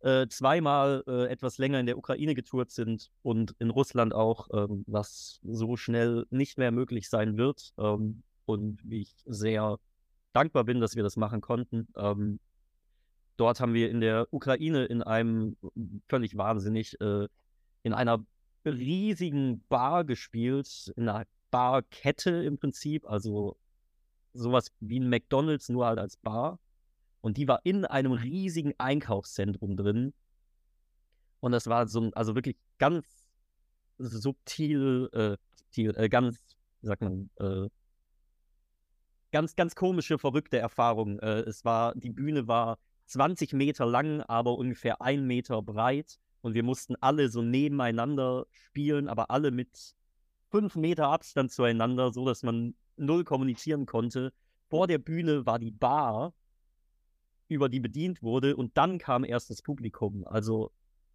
äh, zweimal äh, etwas länger in der Ukraine getourt sind und in Russland auch, ähm, was so schnell nicht mehr möglich sein wird. Ähm, und wie ich sehr dankbar bin, dass wir das machen konnten. Ähm, dort haben wir in der Ukraine in einem völlig wahnsinnig, äh, in einer riesigen Bar gespielt, in einer Barkette im Prinzip, also sowas wie ein McDonalds, nur halt als Bar. Und die war in einem riesigen Einkaufszentrum drin. Und das war so, also wirklich ganz subtil, äh, subtil äh, ganz, wie sagt man, äh, ganz, ganz komische, verrückte Erfahrung. Äh, es war, die Bühne war 20 Meter lang, aber ungefähr ein Meter breit. Und wir mussten alle so nebeneinander spielen, aber alle mit fünf Meter Abstand zueinander, so dass man null kommunizieren konnte. Vor der Bühne war die Bar, über die bedient wurde, und dann kam erst das Publikum. Also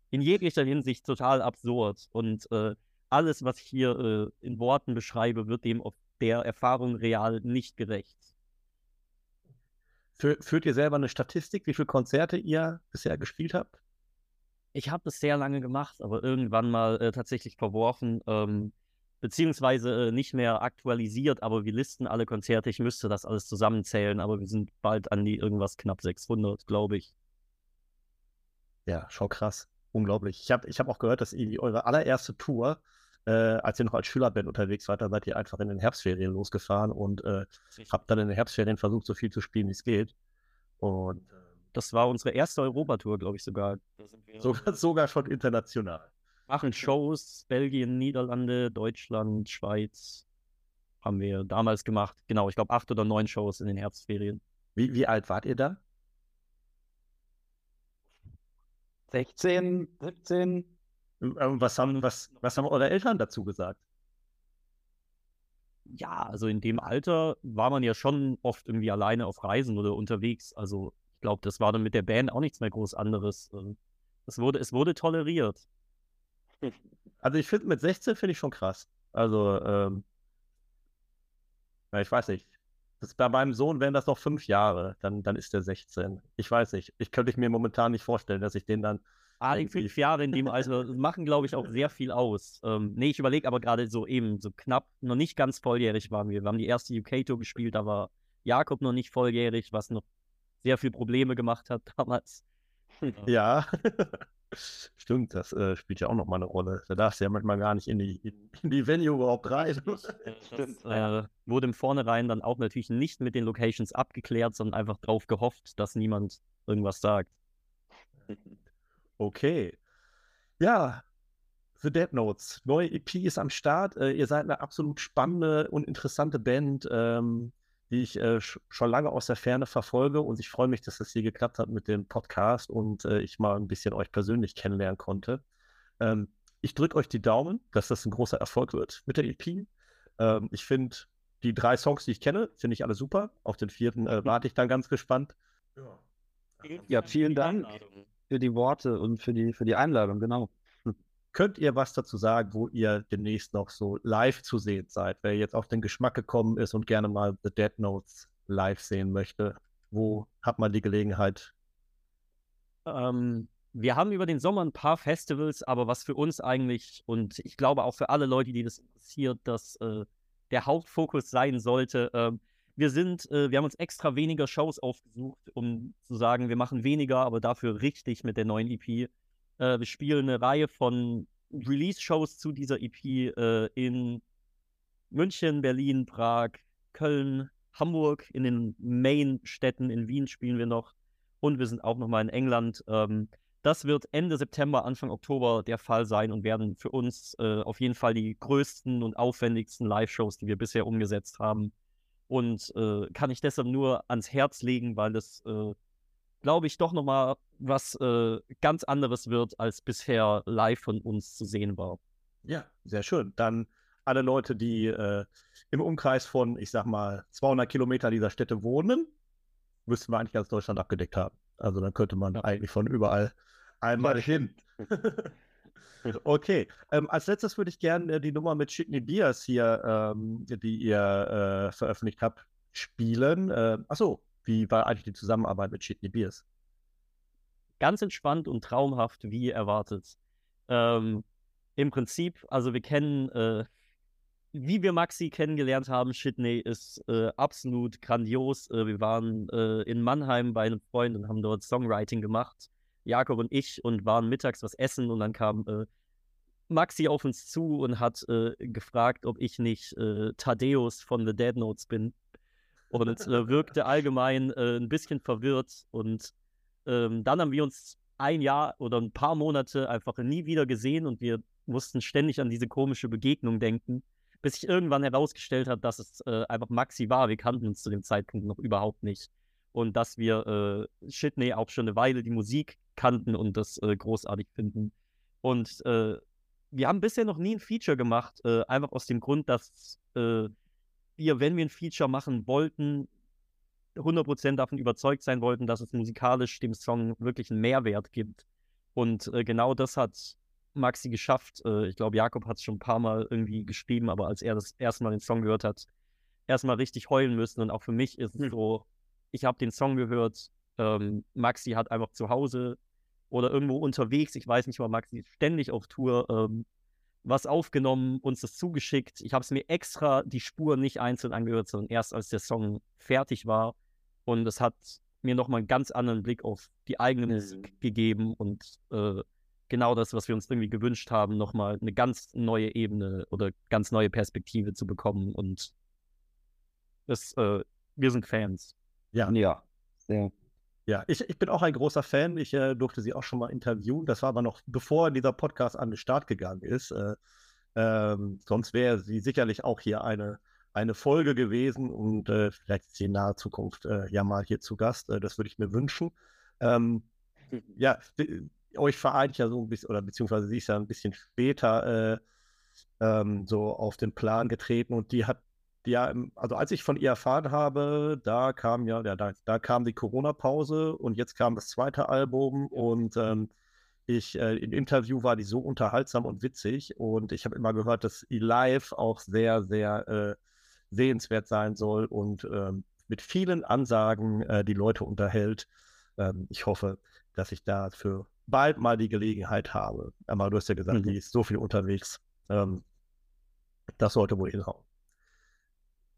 in jeglicher Hinsicht total absurd. Und äh, alles, was ich hier äh, in Worten beschreibe, wird dem auf der Erfahrung real nicht gerecht. Führt ihr selber eine Statistik, wie viele Konzerte ihr bisher gespielt habt? Ich habe das sehr lange gemacht, aber irgendwann mal äh, tatsächlich verworfen, ähm, beziehungsweise äh, nicht mehr aktualisiert, aber wir listen alle Konzerte. Ich müsste das alles zusammenzählen, aber wir sind bald an die irgendwas knapp 600, glaube ich. Ja, schon krass. Unglaublich. Ich habe ich hab auch gehört, dass ihr eure allererste Tour äh, als ihr noch als Schülerband unterwegs wart, da seid ihr einfach in den Herbstferien losgefahren und äh, habt dann in den Herbstferien versucht, so viel zu spielen, wie es geht. Und äh, das war unsere erste Europatour, glaube ich sogar. sogar. Sogar schon international. Machen Shows, Belgien, Niederlande, Deutschland, Schweiz haben wir damals gemacht. Genau, ich glaube acht oder neun Shows in den Herbstferien. Wie, wie alt wart ihr da? 16, 17. Ähm, was haben, was, was haben eure Eltern dazu gesagt? Ja, also in dem Alter war man ja schon oft irgendwie alleine auf Reisen oder unterwegs. Also ich glaube, das war dann mit der Band auch nichts mehr groß anderes. Ähm, es wurde, es wurde toleriert. Also ich finde, mit 16 finde ich schon krass. Also, ähm, ja, ich weiß nicht. Das, bei meinem Sohn wären das noch fünf Jahre, dann, dann ist der 16. Ich weiß nicht. Ich könnte mir momentan nicht vorstellen, dass ich den dann Ah, die fünf Jahre in dem Alter machen, glaube ich, auch sehr viel aus. Ähm, nee, ich überlege aber gerade so eben, so knapp, noch nicht ganz volljährig waren wir. Wir haben die erste UK-Tour gespielt, da war Jakob noch nicht volljährig, was noch sehr viel Probleme gemacht hat damals. Ja, stimmt, das äh, spielt ja auch noch mal eine Rolle. Da darfst du ja manchmal gar nicht in die, in, in die Venue überhaupt rein. Das äh, wurde im Vornherein dann auch natürlich nicht mit den Locations abgeklärt, sondern einfach darauf gehofft, dass niemand irgendwas sagt. Okay. Ja, The Dead Notes. Neue EP ist am Start. Äh, ihr seid eine absolut spannende und interessante Band, ähm, die ich äh, schon lange aus der Ferne verfolge. Und ich freue mich, dass das hier geklappt hat mit dem Podcast und äh, ich mal ein bisschen euch persönlich kennenlernen konnte. Ähm, ich drücke euch die Daumen, dass das ein großer Erfolg wird mit der EP. Ähm, ich finde die drei Songs, die ich kenne, finde ich alle super. Auf den vierten äh, warte ich dann ganz gespannt. Ja, ja vielen Dank für die Worte und für die, für die Einladung, genau. Könnt ihr was dazu sagen, wo ihr demnächst noch so live zu sehen seid? Wer jetzt auf den Geschmack gekommen ist und gerne mal The Dead Notes live sehen möchte, wo hat man die Gelegenheit? Ähm, wir haben über den Sommer ein paar Festivals, aber was für uns eigentlich und ich glaube auch für alle Leute, die das interessiert, dass äh, der Hauptfokus sein sollte, äh, wir sind, äh, wir haben uns extra weniger Shows aufgesucht, um zu sagen, wir machen weniger, aber dafür richtig mit der neuen EP. Äh, wir spielen eine Reihe von Release-Shows zu dieser EP äh, in München, Berlin, Prag, Köln, Hamburg, in den Main-Städten, in Wien spielen wir noch und wir sind auch nochmal in England. Ähm, das wird Ende September, Anfang Oktober der Fall sein und werden für uns äh, auf jeden Fall die größten und aufwendigsten Live-Shows, die wir bisher umgesetzt haben. Und äh, kann ich deshalb nur ans Herz legen, weil es, glaube ich, doch nochmal was äh, ganz anderes wird, als bisher live von uns zu sehen war. Ja, sehr schön. Dann alle Leute, die äh, im Umkreis von, ich sag mal, 200 Kilometer dieser Städte wohnen, müssten wir eigentlich ganz Deutschland abgedeckt haben. Also dann könnte man eigentlich von überall einmal hin. okay, ähm, als letztes würde ich gerne äh, die Nummer mit Shitney Beers hier, ähm, die ihr äh, veröffentlicht habt, spielen. Äh, achso, wie war eigentlich die Zusammenarbeit mit Shitney Beers? Ganz entspannt und traumhaft, wie erwartet. Ähm, Im Prinzip, also wir kennen äh, wie wir Maxi kennengelernt haben, Shitney ist äh, absolut grandios. Äh, wir waren äh, in Mannheim bei einem Freund und haben dort Songwriting gemacht. Jakob und ich und waren mittags was essen und dann kam äh, Maxi auf uns zu und hat äh, gefragt, ob ich nicht Thaddeus von The Dead Notes bin. Und wirkte allgemein ein bisschen verwirrt. Und ähm, dann haben wir uns ein Jahr oder ein paar Monate einfach nie wieder gesehen und wir mussten ständig an diese komische Begegnung denken bis sich irgendwann herausgestellt hat, dass es äh, einfach Maxi war. Wir kannten uns zu dem Zeitpunkt noch überhaupt nicht. Und dass wir äh, Shitney auch schon eine Weile die Musik kannten und das äh, großartig finden. Und äh, wir haben bisher noch nie ein Feature gemacht, äh, einfach aus dem Grund, dass äh, wir, wenn wir ein Feature machen wollten, 100% davon überzeugt sein wollten, dass es musikalisch dem Song wirklich einen Mehrwert gibt. Und äh, genau das hat Maxi geschafft. Äh, ich glaube, Jakob hat es schon ein paar Mal irgendwie geschrieben, aber als er das erste Mal den Song gehört hat, erstmal richtig heulen müssen. Und auch für mich ist es hm. so, ich habe den Song gehört, ähm, Maxi hat einfach zu Hause oder irgendwo unterwegs, ich weiß nicht mal, Maxi ist ständig auf Tour, ähm, was aufgenommen, uns das zugeschickt. Ich habe es mir extra die Spur nicht einzeln angehört, sondern erst als der Song fertig war. Und es hat mir nochmal einen ganz anderen Blick auf die eigene Musik mhm. gegeben und äh, genau das, was wir uns irgendwie gewünscht haben, nochmal eine ganz neue Ebene oder ganz neue Perspektive zu bekommen. Und das, äh, wir sind Fans. Ja. Ja, sehr. Ja, ich, ich bin auch ein großer Fan. Ich äh, durfte sie auch schon mal interviewen. Das war aber noch bevor dieser Podcast an den Start gegangen ist. Äh, ähm, sonst wäre sie sicherlich auch hier eine, eine Folge gewesen und äh, vielleicht ist sie in naher Zukunft äh, ja mal hier zu Gast. Äh, das würde ich mir wünschen. Ähm, ja, euch vereint ja so ein bisschen, oder beziehungsweise sie ist ja ein bisschen später äh, ähm, so auf den Plan getreten und die hat ja, also als ich von ihr erfahren habe, da kam ja, ja da, da kam die Corona-Pause und jetzt kam das zweite Album und ähm, ich, äh, im Interview war die so unterhaltsam und witzig und ich habe immer gehört, dass sie live auch sehr, sehr äh, sehenswert sein soll und ähm, mit vielen Ansagen äh, die Leute unterhält. Ähm, ich hoffe, dass ich dafür bald mal die Gelegenheit habe. Aber du hast ja gesagt, mhm. die ist so viel unterwegs. Ähm, das sollte wohl hinhauen.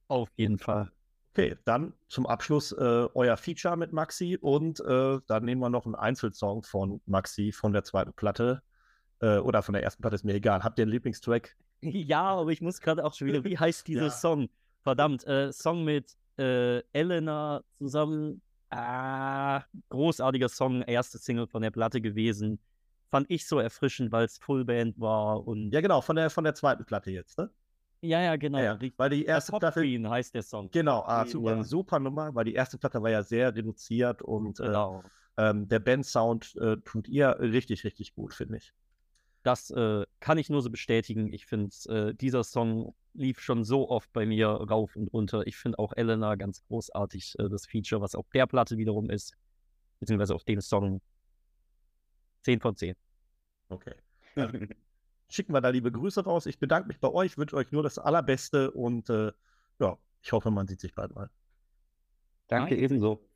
Auf jeden Fall. Okay, dann zum Abschluss äh, euer Feature mit Maxi und äh, dann nehmen wir noch einen Einzelsong von Maxi von der zweiten Platte äh, oder von der ersten Platte, ist mir egal. Habt ihr einen Lieblingstrack? Ja, aber ich muss gerade auch schon wieder, wie heißt dieser ja. Song? Verdammt, äh, Song mit äh, Elena zusammen Ah, großartiger Song, erste Single von der Platte gewesen. Fand ich so erfrischend, weil es Fullband war und. Ja, genau, von der, von der zweiten Platte jetzt, ne? Ja, ja, genau. Ja, ja. Weil die erste Top Platte. Queen heißt der Song. Genau, ah, super, ja. super Nummer, weil die erste Platte war ja sehr reduziert und äh, genau. äh, ähm, der Band-Sound äh, tut ihr richtig, richtig gut, finde ich. Das äh, kann ich nur so bestätigen. Ich finde, äh, dieser Song lief schon so oft bei mir rauf und runter. Ich finde auch Elena ganz großartig, äh, das Feature, was auf der Platte wiederum ist, beziehungsweise auf dem Song 10 von 10. Okay. Schicken wir da liebe Grüße raus. Ich bedanke mich bei euch, wünsche euch nur das Allerbeste und äh, ja, ich hoffe, man sieht sich bald mal. Danke, Danke. ebenso.